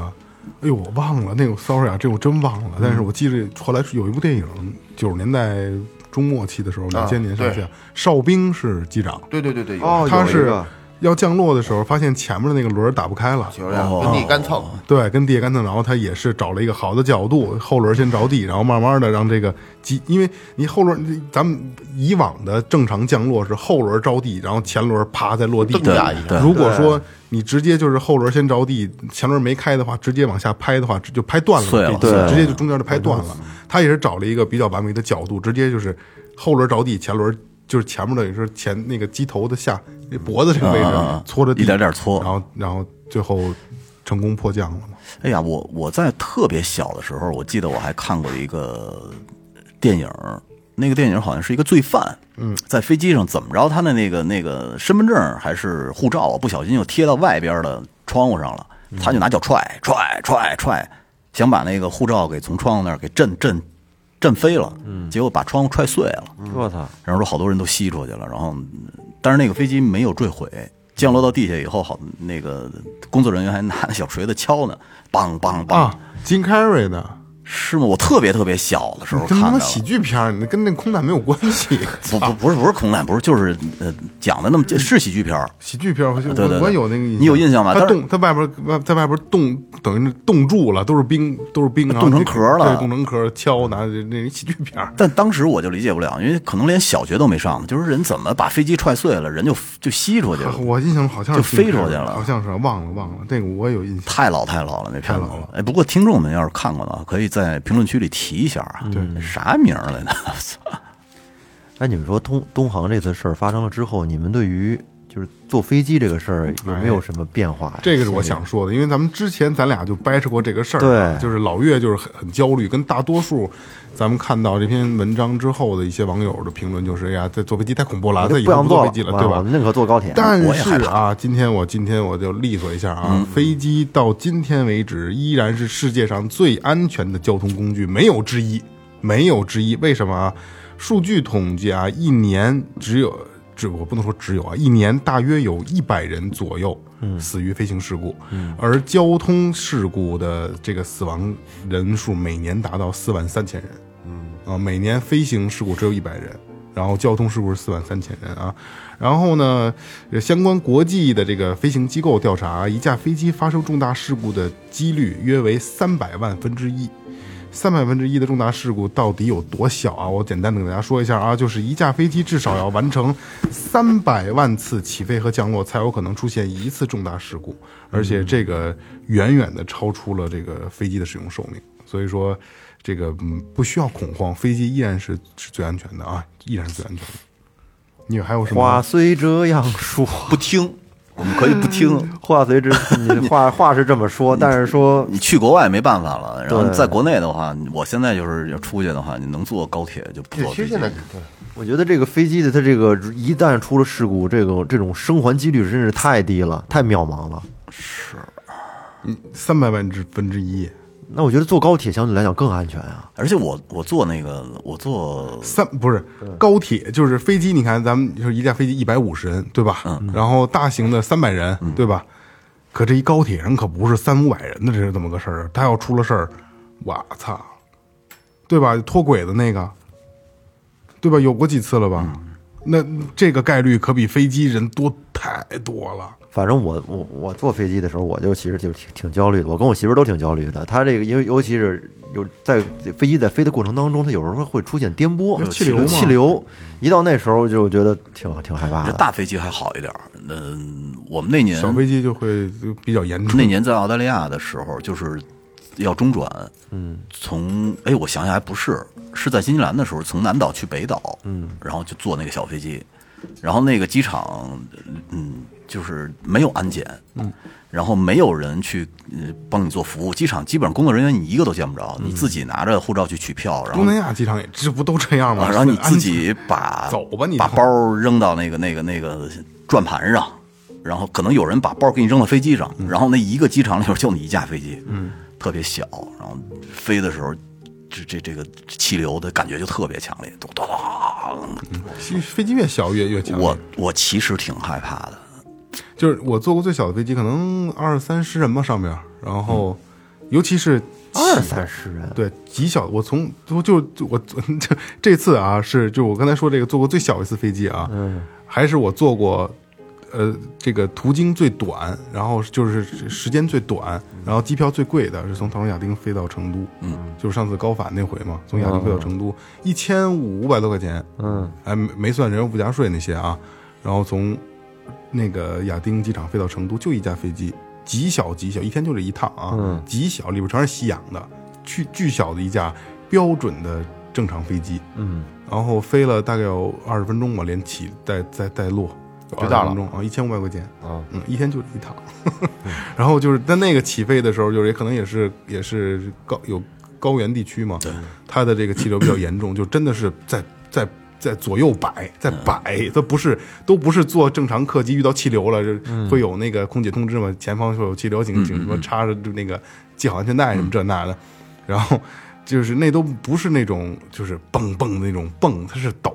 哎呦，我忘了那个，sorry 啊，这我真忘了。但是我记得后来有一部电影，九十年代中末期的时候，两千年上对。线，哨兵是机长，对对对对，他是要降落的时候，发现前面的那个轮儿打不开了，跟地干蹭，对，跟地下干蹭，然后他也是找了一个好的角度，后轮先着地，然后慢慢的让这个机，因为你后轮，咱们以往的正常降落是后轮着地，然后前轮啪再落地。如果说你直接就是后轮先着地，前轮没开的话，直接往下拍的话，就拍断了，碎了对直接就中间就拍断了。他也是找了一个比较完美的角度，直接就是后轮着地，前轮就是前面的，也是前那个机头的下那脖子这个位置搓着地，一点点搓然后然后最后成功迫降了嘛。哎呀，我我在特别小的时候，我记得我还看过一个电影，那个电影好像是一个罪犯，嗯，在飞机上怎么着，他的那个那个身份证还是护照啊，不小心就贴到外边的窗户上了，他就拿脚踹踹踹踹，想把那个护照给从窗户那儿给震震震飞了，嗯，结果把窗户踹碎了，我操！然后说好多人都吸出去了，然后，但是那个飞机没有坠毁，降落到地下以后，好那个工作人员还拿着小锤子敲呢，梆梆梆，啊，金凯瑞的，是吗？我特别特别小的时候看的。喜剧片儿，你跟那空难没有关系。不不不是不是空难，不是就是呃讲的那么是喜剧片儿喜剧片儿，我对对对我有那个印象，你有印象吗他冻，他外边外在外边冻，等于冻住了，都是冰，都是冰，冻成壳了对，冻成壳，敲拿那那喜剧片儿。但当时我就理解不了，因为可能连小学都没上呢，就是人怎么把飞机踹碎了，人就就吸出去了，我印象好像是就飞出去了好像是忘了忘了，那个我也有印象。太老太老了那片子了。哎，不过听众们要是看过的话，可以在评论区里提一下啊。对啥名儿来着？哎，你们说东东航这次事儿发生了之后，你们对于就是坐飞机这个事儿有没有什么变化呀？这个是我想说的，因为咱们之前咱俩就掰扯过这个事儿啊，对就是老岳就是很很焦虑，跟大多数咱们看到这篇文章之后的一些网友的评论就是，哎呀，这坐飞机太恐怖了，我他以后不想坐飞机了，对吧我？宁可坐高铁。但是啊，今天我今天我就利索一下啊，飞机到今天为止依然是世界上最安全的交通工具，没有之一，没有之一。为什么啊？数据统计啊，一年只有只我不能说只有啊，一年大约有一百人左右死于飞行事故，而交通事故的这个死亡人数每年达到四万三千人。啊，每年飞行事故只有一百人，然后交通事故是四万三千人啊。然后呢，呃相关国际的这个飞行机构调查，一架飞机发生重大事故的几率约为三百万分之一。三百分之一的重大事故到底有多小啊？我简单的给大家说一下啊，就是一架飞机至少要完成三百万次起飞和降落，才有可能出现一次重大事故，而且这个远远的超出了这个飞机的使用寿命。所以说，这个嗯不需要恐慌，飞机依然是是最安全的啊，依然是最安全的。你还有什么？话虽这样说，不听，我们可以不听。话虽之你话 话是这么说，但是说你去国外没办法了，然后在国内的话，我现在就是要出去的话，你能坐高铁就不对，坐飞机现。在对我觉得这个飞机的它这个一旦出了事故，这个这种生还几率真是太低了，太渺茫了。是，三百万之分之一，那我觉得坐高铁相对来讲更安全啊。而且我我坐那个我坐三不是高铁就是飞机，你看咱们就是一架飞机一百五十人，对吧？嗯然后大型的三百人，对吧？可这一高铁上可不是三五百人的，这是这么个事儿。他要出了事儿，我操，对吧？脱轨的那个，对吧？有过几次了吧？嗯那这个概率可比飞机人多太多了。反正我我我坐飞机的时候，我就其实就挺挺焦虑的。我跟我媳妇儿都挺焦虑的。她这个因为尤其是有在飞机在飞的过程当中，它有时候会出现颠簸、气流嘛气流。一到那时候就觉得挺挺害怕的。这大飞机还好一点儿。嗯，我们那年小飞机就会就比较严重。那年在澳大利亚的时候，就是要中转，嗯，从哎，我想想还不是，是在新西兰的时候，从南岛去北岛，嗯，然后就坐那个小飞机，然后那个机场，嗯，就是没有安检，嗯，然后没有人去呃帮你做服务，机场基本上工作人员你一个都见不着，你自己拿着护照去取票，然后东南亚机场也这不都这样吗？啊，然后你自己把走吧你就把包扔到那个那个那个转盘上，然后可能有人把包给你扔到飞机上，然后那一个机场里边就你一架飞机，嗯，特别小，然后飞的时候，这这这个气流的感觉就特别强烈，咚咚咚。飞飞机越小越越强烈。我我其实挺害怕的，就是我坐过最小的飞机，可能二三十人吧，上面，然后尤其是二三十人，对极小，我从就就我这 这次啊是就我刚才说这个坐过最小一次飞机啊，嗯，还是我坐过。呃，这个途经最短，然后就是时间最短，然后机票最贵的是从唐人亚丁飞到成都，嗯，就是上次高反那回嘛，从亚丁飞到成都，一千五百多块钱，嗯，哎，没没算人物附加税那些啊，然后从那个亚丁机场飞到成都，就一架飞机，极小极小，一天就这一趟啊，嗯。极小，里边全是吸氧的，巨巨小的一架标准的正常飞机，嗯，然后飞了大概有二十分钟吧，连起带带带落，知道了20分钟啊，一千五百块钱，啊，嗯，一天就这一趟，然后就是在那个起飞的时候，就是也可能也是也是高有高原地区嘛，对，它的这个气流比较严重，就真的是在在在左右摆，在摆，它不是都不是坐正常客机遇到气流了，就会有那个空姐通知嘛，前方说有气流，请请什么插着就那个系好安全带什么这那的，然后就是那都不是那种就是蹦蹦的那种蹦，它是抖，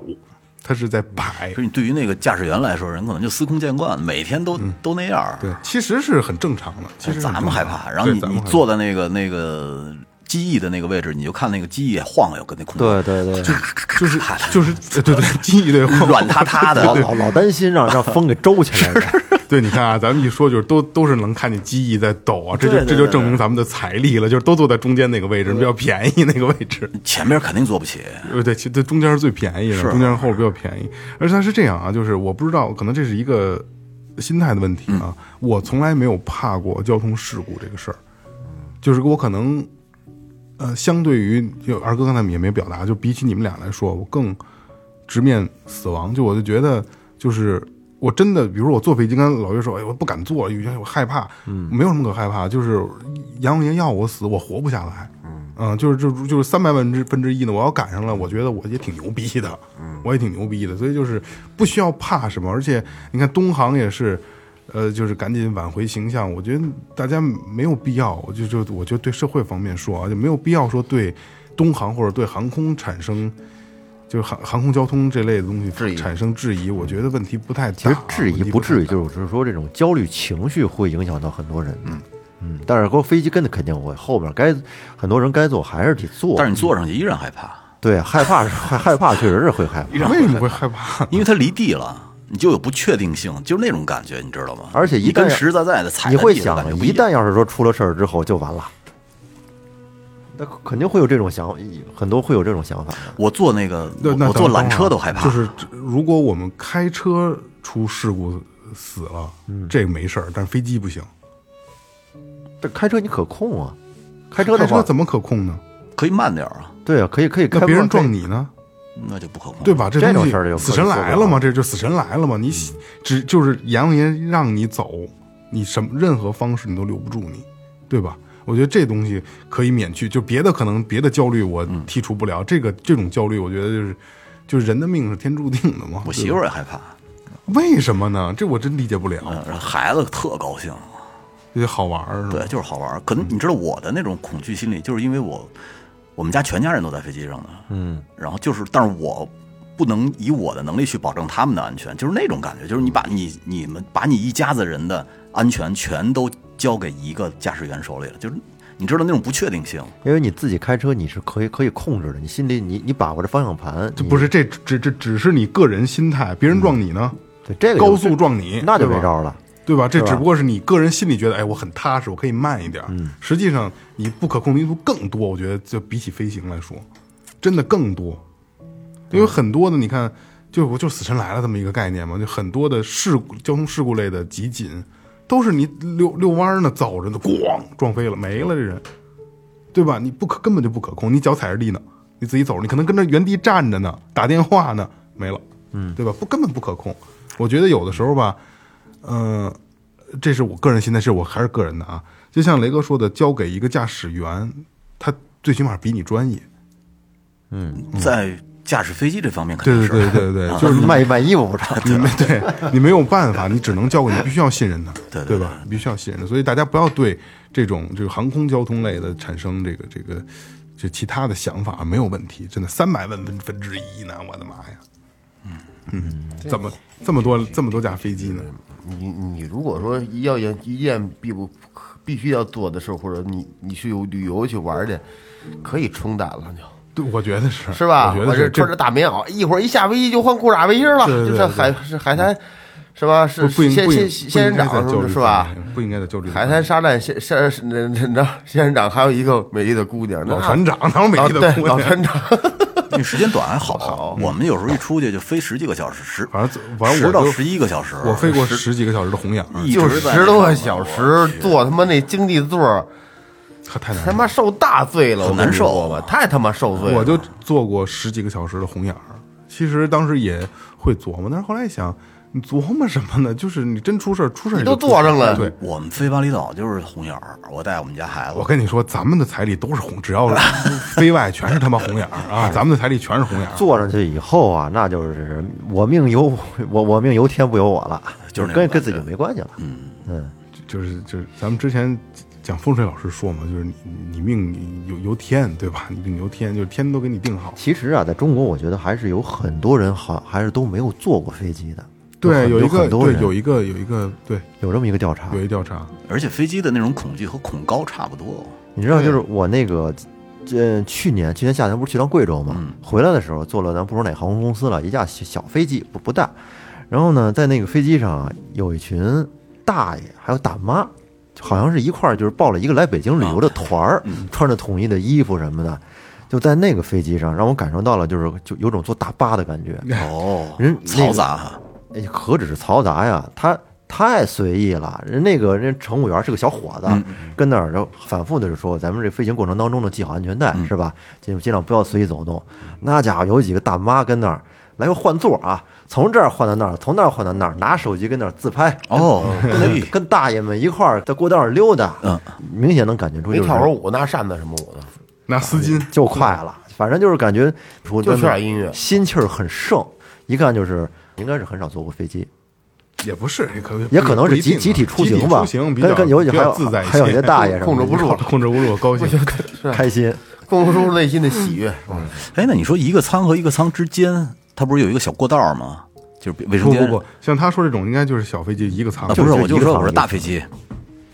它是在摆。所以你对于那个驾驶员来说，人可能就司空见惯，每天都、都那样。对，其实是很正常的，其实咱们害怕，然后你你坐在那个那个机翼的那个位置，你就看那个机翼晃悠，跟那空对对对，就是就是对对对，记忆对软塌塌的老老老担心让让风给周起来了。对，你看啊，咱们一说就是都都是能看见机翼在抖啊，这就这就证明咱们的财力了，就是都坐在中间那个位置，比较便宜那个位置。前面肯定坐不起。对对，其实中间是最便宜的，中间后边比较便宜。而且它是这样啊，就是我不知道，可能这是一个心态的问题啊。我从来没有怕过交通事故这个事儿，就是我可能呃，相对于就二哥刚才也没表达，就比起你们俩来说，我更直面死亡。就我就觉得，就是我真的，比如说我坐飞机，跟老岳说，哎，我不敢坐，有些我害怕。嗯，没有什么可害怕，就是阎王爷要我死，我活不下来。嗯，就是就就是三百万之分之一呢，我要赶上了，我觉得我也挺牛逼的。嗯，我也挺牛逼的，所以就是不需要怕什么。而且你看东航也是，呃，就是赶紧挽回形象。我觉得大家没有必要，我就就我觉得对社会方面说啊，就没有必要说对东航或者对航空产生。就是航航空交通这类的东西产生质疑，我觉得问题不太大。其实质疑不至于，就是就是说这种焦虑情绪会影响到很多人。嗯嗯，但是说飞机跟的肯定会，后边该很多人该坐还是得坐。但是你坐上去依然害怕，对害怕是害害怕，确实是会害怕。为什么会害怕？因为它离地了，你就有不确定性，就是那种感觉，你知道吗？而且一旦实实在在的踩你会想一旦要是说出了事儿之后就完了，那肯定会有这种想，很多会有这种想法的。我坐那个，那那我我坐缆车都害怕，就是如果我们开车出事故死了，这个没事儿，但是飞机不行。这开车你可控啊，开车的话，开车怎么可控呢？可以慢点儿啊，对啊，可以可以开那别人撞你呢？那就不可控，对？吧？这这东西种事儿就死神来了嘛，这就死神来了嘛。你只就是阎王爷让你走，你什么任何方式你都留不住你，对吧？我觉得这东西可以免去，就别的可能别的焦虑我嗯剔除不了，这个这种焦虑，我觉得就是就是人的命是天注定的嘛。我媳妇儿也害怕，为什么呢？这我真理解不了，嗯，孩子特高兴，这好玩儿是吧？对，就是好玩儿。可能你知道我的那种恐惧心理，就是因为我我们家全家人都在飞机上呢，嗯，然后就是，但是我不能以我的能力去保证他们的安全，就是那种感觉，就是你把你你们把你一家子人的安全全都交给一个驾驶员手里了，就是你知道那种不确定性，因为你自己开车你是可以可以控制的，你心里你你把握着方向盘，就不是这只这只是你个人心态，别人撞你呢，对这个高速撞你，那就没招了。对吧？这只不过是你个人心里觉得，哎，我很踏实，我可以慢一点。嗯，实际上你不可控的因素更多，我觉得就比起飞行来说，真的更多。因为很多的，你看，就我就死神来了这么一个概念嘛，就很多的事故、交通事故类的集锦，都是你遛遛弯儿呢，走着呢，咣撞飞了，没了这人，对吧？你不可根本就不可控，你脚踩着地呢，你自己走着，你可能跟着原地站着呢，打电话呢，没了，嗯，对吧？不根本不可控。我觉得有的时候吧，嗯，这是我个人心态，是我还是个人的啊。就像雷哥说的，交给一个驾驶员，他最起码比你专业。嗯在驾驶飞机这方面肯对对定是，对对对，就 就是是卖卖衣服不成？你没对 你没有办法，你只能交给你必须要信任他，对对吧？你必须要信任他，所以大家不要对这种这个航空交通类的产生这个这个就其他的想法，没有问题，真的三百万分分之一呢，我的妈呀！嗯嗯，怎么这么多这么多架飞机呢？你你如果说一要一一件必不必须要做的事儿，或者你你去有旅游去玩儿去，可以冲淡了就。对，我觉得是是吧？我觉得是这穿着大棉袄，一会儿一下飞机就换裤衩背心了，对对对就是海是海滩，是吧？是仙仙仙人掌不应该在焦虑是吧？不应该在焦虑海滩沙滩仙仙那那那仙人掌还有一个美丽的姑娘，老船长哪有美丽的姑娘？老船长，因为时间短还好。我们有时候一出去就飞十几个小时，十反正反正十到十一个小时，我飞过十几个小时的红眼儿，一就直十多个小时坐他妈那经济座太难他妈受大罪了，我跟很难受你说吧，太他妈受罪了。我就坐过十几个小时的红眼儿，其实当时也会琢磨，但是后来一想，你琢磨什么呢？就是你真出事儿，出事儿你都坐上了对，我们飞巴厘岛就是红眼儿，我带我们家孩子我，跟你说，咱们的彩礼都是红，只要飞外全是他妈红眼儿啊！咱们的彩礼全是红眼儿。坐上去以后啊，那就是我命由我我命由天不由我了，就是跟跟自己没关系了。嗯就是就是咱们之前讲风水老师说嘛，就是你你命由由天，对吧？你命由天，就是天都给你定好。其实啊，在中国，我觉得还是有很多人好还是都没有坐过飞机的。对，有有一个对有一个有一个对有这么一个调查有，一调查，而且飞机的那种恐惧和恐高差不多。你知道，就是我那个，呃去年去年夏天不是去趟贵州嘛，嗯回来的时候坐了咱不说哪航空公司了，一架小小飞机不不大，然后呢，在那个飞机上啊，有一群大爷还有大妈，好像是一块儿就是报了一个来北京旅游的团儿，穿着统一的衣服什么的，就在那个飞机上让我感受到了，就是就有种坐大巴的感觉。哦人嘈杂哈，哎，何止是嘈杂呀，他太随意了。人那个人乘务员是个小伙子，跟那儿就反复的就说，咱们这飞行过程当中呢，系好安全带、是吧？尽尽量不要随意走动。那家伙有几个大妈跟那儿来回换座啊，从这儿换到那儿，从那儿换到那儿，拿手机跟那儿自拍，哦，跟跟大爷们一块儿在过道上溜达，嗯，明显能感觉出没就是跳会儿舞，拿扇子什么舞的，拿丝巾，就快了，反正就是感觉说就缺点音乐。心气儿很盛，一看就是应该是很少坐过飞机，也不是，也可也可能是集集体出行吧，集体出行比跟较比跟尤其还有较自在一些，还有一些大爷什么控制不住了控制不住，高兴。开心，控制不住内心的喜悦。哎，那你说一个舱和一个舱之间，它不是有一个小过道吗？就是卫生间不不不，像他说这种应该就是小飞机一个舱啊，，不是，就是我就说我说一个舱一个大飞机，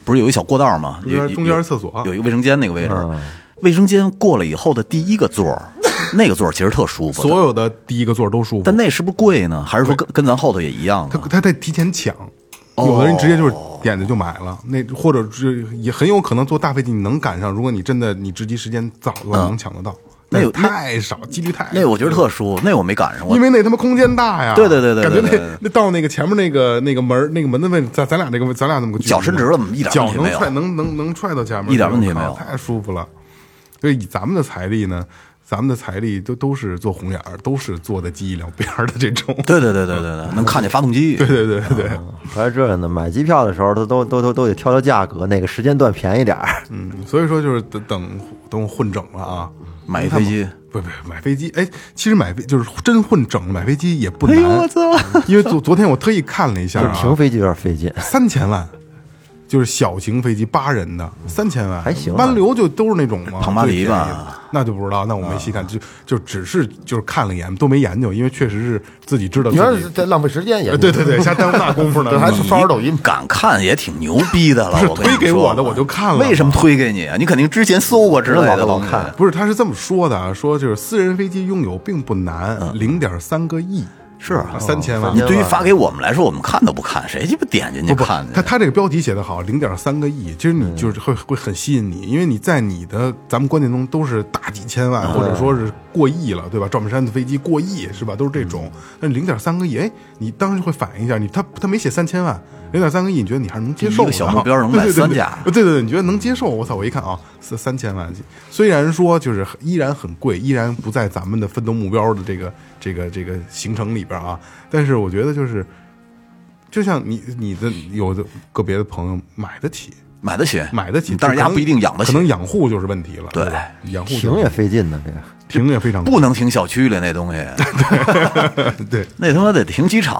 不是有一小过道吗？有中间中间是厕所有一个卫生间那个位置嗯，卫生间过了以后的第一个座儿，那个座儿其实特舒服，所有的第一个座儿都舒服但。那是不是贵呢？还是说跟跟咱后头也一样？他他得提前抢，有的人直接就是点着就买了，那或者是也很有可能坐大飞机你能赶上，如果你真的你值机时间早了能抢得到，那有太少，几率太。那我觉得特舒服，那我没赶上因。为那他妈空间大呀，对对对对感觉那那到那个前面那个那个门那个门的位置，咱咱俩这个咱俩那么脚伸直了一点脚能踹能能能踹到前面，一点问题没有太舒服了。所以以咱们的财力呢，咱们的财力都都是做红眼儿，都是做的机翼两边儿的这种。对对对对对对，能看见发动机。对对对对对，还这样的，买机票的时候都都都都都得挑挑价格，哪个时间段便宜点儿。嗯，所以说就是等等等我混整了啊，买一飞机，不不买飞机，哎，其实买飞就是真混整买飞机也不哎难，呦我操！因为昨昨天我特意看了一下就是啊，停飞机有点费劲，三千万，就是小型飞机八人的三千万，还行啊湾流就都是那种嘛，庞巴迪吧那就不知道，那我没细看，就就只是就是看了一眼，都没研究，因为确实是自己知道你要是在浪费时间也呃对对对，瞎耽误那功夫呢，这 还是刷抖音。敢看也挺牛逼的了。是我推给我的，我就看了，为什么？推给你啊？你肯定之前搜过之类的。老看不是，他是这么说的啊，说就是私人飞机拥有并不难，嗯零点三个亿，是啊三千万你。对于发给我们来说，我们看都不看，谁鸡巴点进去看去？他他这个标题写的好，零点三个亿，其实你就是会会很吸引你，因为你在你的咱们观念中都是大几千万，或者说是过亿了，对吧？赵本山的飞机过亿是吧？都是这种，那零点三个亿，哎，你当时会反应一下，你他他没写三千万，零点三个亿，你觉得你还是能接受的？一个小目标能买对对对三架对对对，你觉得能接受？我操！我一看啊，三三千万，虽然说就是依然很贵，依然不在咱们的奋斗目标的这个这个这个行程里边啊，但是我觉得就是。就像你你的有的个别的朋友买得起，买得起，买得起，但是人家不一定养得起可能养护就是问题了，对？养护挺也费劲的，这个。停也非常不能停小区里那东西，对，那他妈得停机场，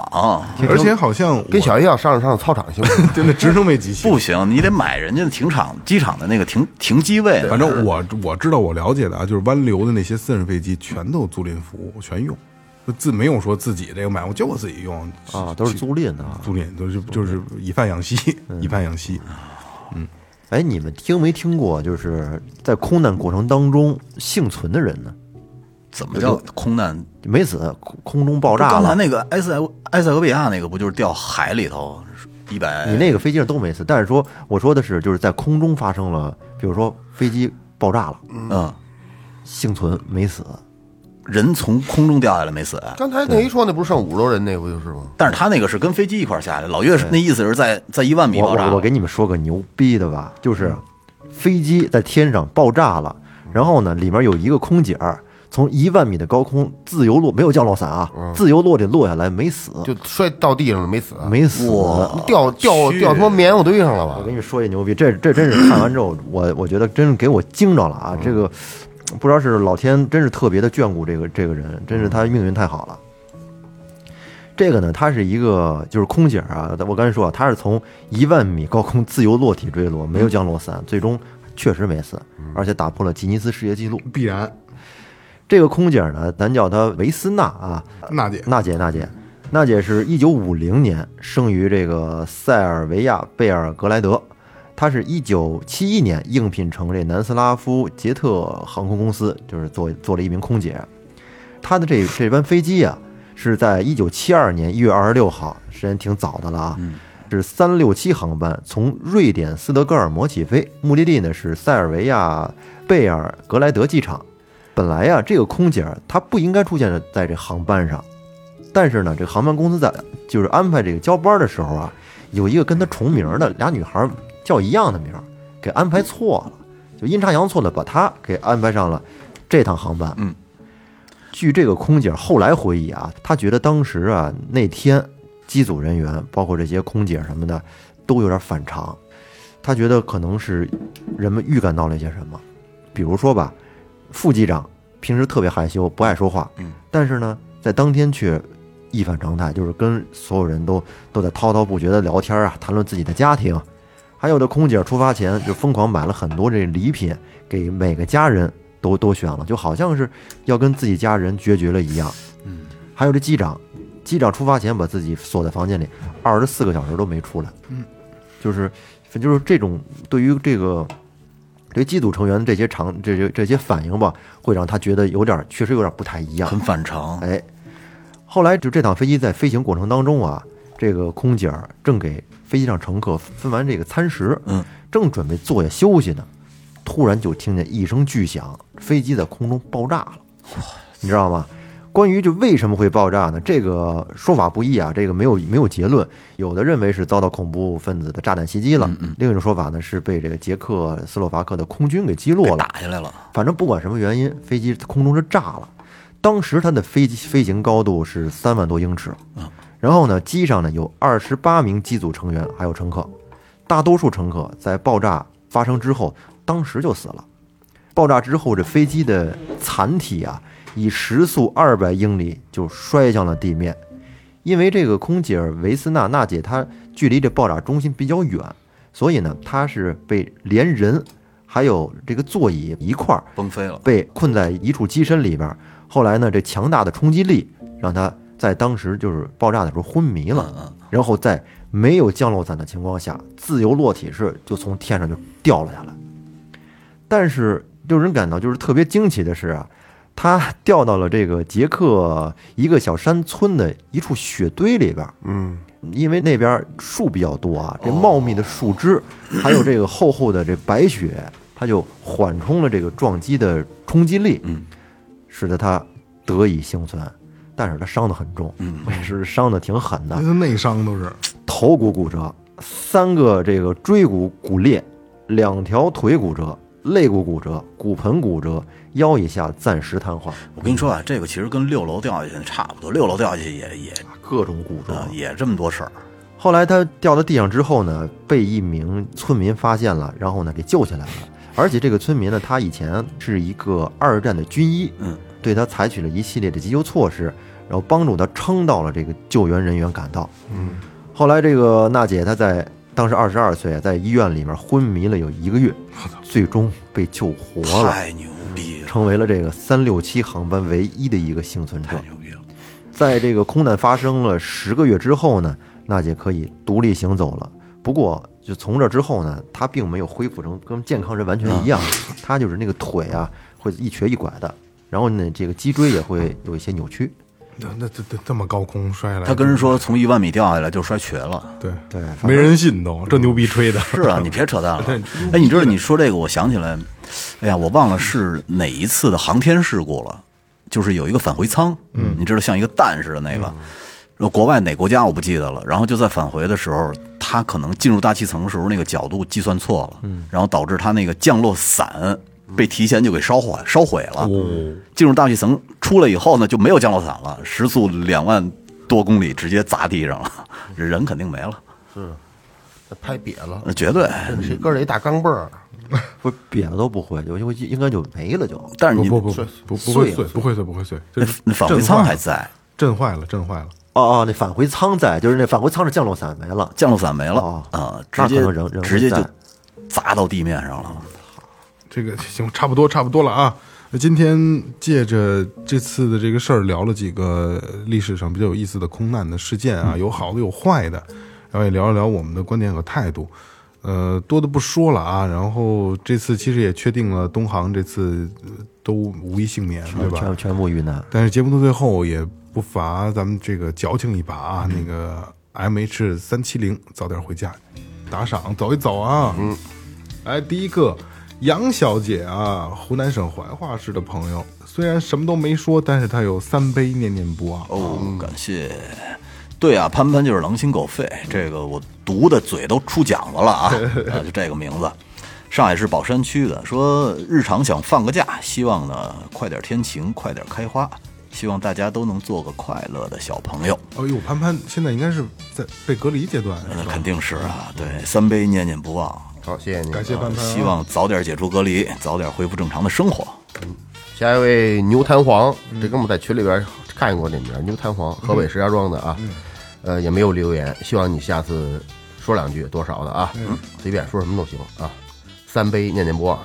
而且好像跟小一样上上上操场行不行？真的直升飞机器。不行，你得买人家的停场机场的那个停停机位。反正我我知道我了解的啊，就是湾流的那些私人飞机全都租赁服务，全用，自没有说自己这个买，我就我自己用。啊，都是租赁的。啊。租赁，都是就是以贩养吸，以贩养吸。嗯。哎，你们听没听过，就是在空难过程当中幸存的人呢？怎么叫空难？没死，空空中爆炸了。刚才那个埃塞埃塞俄比亚那个不就是掉海里头一百？你那个飞机上都没死，但是说我说的是，就是在空中发生了，比如说飞机爆炸了，嗯，幸存没死，人从空中掉下来没死，刚才那一说那不是剩五十多人那不就是吗？但是他那个是跟飞机一块下来。老岳是那意思是在在一万米我爆炸我我给你们说个牛逼的吧，就是飞机在天上爆炸了，然后呢，里面有一个空姐儿从一万米的高空自由落，没有降落伞啊，自由落地落下来没死，就摔到地上了没死，没死。掉掉掉他妈棉花堆上了吧我？跟你说一牛逼，这这真是看完之后，我我觉得真是给我惊着了啊！这个不知道是老天真是特别的眷顾这个这个人，真是他命运太好了。这个呢，他是一个就是空姐啊，我刚才说啊，他是从一万米高空自由落体坠落，没有降落伞，最终确实没死，而且打破了吉尼斯世界纪录。必然，这个空姐呢，咱叫她维斯娜啊，娜姐，娜姐，娜姐，娜姐是一九五零年生于这个塞尔维亚贝尔格莱德，她是一九七一年应聘成这南斯拉夫捷特航空公司，就是做做了一名空姐。她的这这班飞机啊，是在一九七二年一月二十六号，时间挺早的了啊，是三六七航班从瑞典斯德哥尔摩起飞，目的地呢是塞尔维亚贝尔格莱德机场。本来呀、这个空姐她不应该出现在这航班上，但是呢，这个航班公司在就是安排这个交班的时候啊，有一个跟她重名的俩女孩叫一样的名儿，给安排错了，就阴差阳错的把她给安排上了这趟航班。嗯，据这个空姐后来回忆啊，她觉得当时啊那天机组人员，包括这些空姐什么的，都有点反常。她觉得可能是人们预感到了一些什么，比如说吧，副机长平时特别害羞，不爱说话，嗯，但是呢，在当天却一反常态，就是跟所有人都都在滔滔不绝的聊天啊，谈论自己的家庭。还有的空姐出发前就疯狂买了很多这礼品，给每个家人都 都选了，就好像是要跟自己家人决绝了一样。嗯，还有这机长，机长出发前把自己锁在房间里，二十四个小时都没出来。嗯，就是就是这种对于这个对机组成员的这些常这些这些反应吧，会让他觉得有点确实有点不太一样。很反常。哎，后来就这趟飞机在飞行过程当中啊，这个空姐儿正给飞机上乘客分完这个餐食，嗯，正准备坐下休息呢，突然就听见一声巨响，飞机在空中爆炸了。你知道吗？关于就为什么会爆炸呢？这个说法不一啊，这个没有没有结论。有的认为是遭到恐怖分子的炸弹袭击了，另一种说法呢是被这个捷克斯洛伐克的空军给击落了。打下来了，反正不管什么原因，飞机空中是炸了。当时它的飞机飞行高度是三万多英尺，然后呢，机上呢有二十八名机组成员还有乘客，大多数乘客在爆炸发生之后当时就死了。爆炸之后，这飞机的残体啊，以时速二百英里就摔向了地面。因为这个空姐维斯纳娜姐她距离这爆炸中心比较远，所以呢，她是被连人还有这个座椅一块儿崩飞了。被困在一处机身里边儿。后来呢，这强大的冲击力让她在当时就是爆炸的时候昏迷了，然后在没有降落伞的情况下，自由落体式就从天上就掉了下来。但是令人感到就是特别惊奇的是啊，他掉到了这个捷克一个小山村的一处雪堆里边儿。嗯，因为那边树比较多啊，这茂密的树枝，还有这个厚厚的这白雪，它就缓冲了这个撞击的冲击力，嗯，使得他得以幸存。但是他伤得很重，嗯，也是伤得挺狠的。内伤都是，头骨骨折，三个这个椎骨骨裂，两条腿骨折，肋骨骨折，骨盆骨折，腰以下暂时瘫痪，我跟你说啊，这个其实跟六楼掉下去差不多，六楼掉下去也也各种骨折。啊也这么多事儿。后来他掉到地上之后呢，被一名村民发现了，然后呢给救起来了。而且这个村民呢，他以前是一个二战的军医，嗯，对他采取了一系列的急救措施，然后帮助他撑到了这个救援人员赶到。嗯，后来这个娜姐她在当时二十二岁，在医院里面昏迷了有一个月，最终被救活了，太牛逼了，成为了这个三六七航班唯一的一个幸存者太。牛逼了！在这个空难发生了十个月之后呢，娜姐可以独立行走了。不过，就从这之后呢，她并没有恢复成跟健康人完全一样，她就是那个腿啊会一瘸一拐的，然后呢，这个脊椎也会有一些扭曲。那那这这这么高空摔下来，他跟人说从一万米掉下来就摔瘸了。对对，没人信都，这牛逼吹的，是啊，你别扯淡了。哎，你知道你说这个，我想起来，哎呀，我忘了是哪一次的航天事故了，就是有一个返回舱，嗯，你知道像一个蛋似的那个，国外哪国家我不记得了，然后就在返回的时候，他可能进入大气层的时候那个角度计算错了，嗯，然后导致他那个降落伞被提前就给烧坏烧毁了。进入大气层出来以后呢，就没有降落伞了，时速两万多公里直接砸地上了，人肯定没了，是拍瘪了，绝对。这搁着一大钢镚儿，不是瘪了都不会，就就应该就没了就。但是你不不不不不碎了会碎，不会碎，不会碎，那就是那返回舱还在，震坏了，震坏了。哦哦，那返回舱在，就是那返回舱是降落伞没了。降落伞没了哦啊，直接直接就砸到地面上了。这个行，差不多差不多了啊。那今天借着这次的这个事儿，聊了几个历史上比较有意思的空难的事件啊，有好的有坏的，然后也聊一聊我们的观点和态度。呃，多的不说了啊。然后这次其实也确定了东航这次呃都无一幸免，对吧？全全部遇难。但是节目的最后也不乏咱们这个矫情一把啊，那个 M H 三七零早点回家，打赏走一走啊。嗯，来第一个杨小姐啊，湖南省怀化市的朋友，虽然什么都没说，但是她有三杯念念不忘。哦，感谢。对啊，潘潘就是狼心狗肺，这个我读的嘴都出茧子了啊！啊，就这个名字，上海市宝山区的，说日常想放个假，希望呢快点天晴，快点开花。希望大家都能做个快乐的小朋友。哎呦，潘潘现在应该是在被隔离阶段，那肯定是啊，对，三杯念念不忘，好，谢谢您，感谢潘潘啊，希望早点解除隔离，早点恢复正常的生活。嗯下一位牛弹簧，这哥们在群里边看见过这名儿，牛弹簧，河北石家庄的啊，呃，也没有留言，希望你下次说两句，多少的啊，随便说什么都行啊。三杯念念不忘，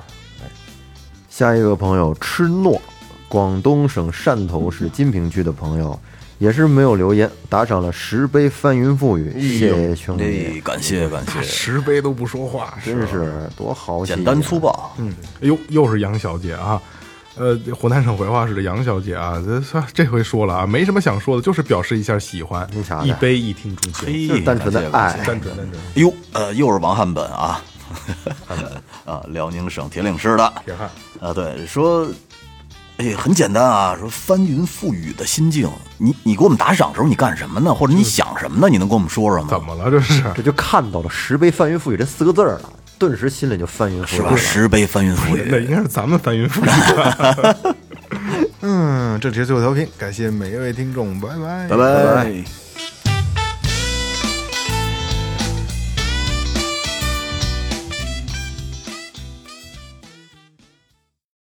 下一个朋友吃诺，广东省汕头市金平区的朋友，也是没有留言，打赏了十杯翻云覆雨，谢谢兄弟，哎，感谢感谢，十杯都不说话，真是多豪气啊，简单粗暴。嗯，哎呦，又是杨小姐啊，呃，湖南省怀化市的杨小姐啊，这算这回说了啊，没什么想说的，就是表示一下喜欢您瞧，一杯一听钟情，嘿就是单纯的爱。单纯单纯，哟，呃，又是王汉本啊，啊，辽宁省铁岭市的。铁汉，啊，对，说，哎，很简单啊，说翻云覆雨的心境，你你给我们打赏的时候你干什么呢？或者你想什么呢？你能跟我们说说吗？怎么了这是？这就看到了“石碑翻云覆雨”这四个字儿了，顿时心里就翻云覆是吧？雨了。十杯翻云覆雨那，应该是咱们翻云覆雨。嗯，这里是最后调频，感谢每一位听众，拜拜，拜拜。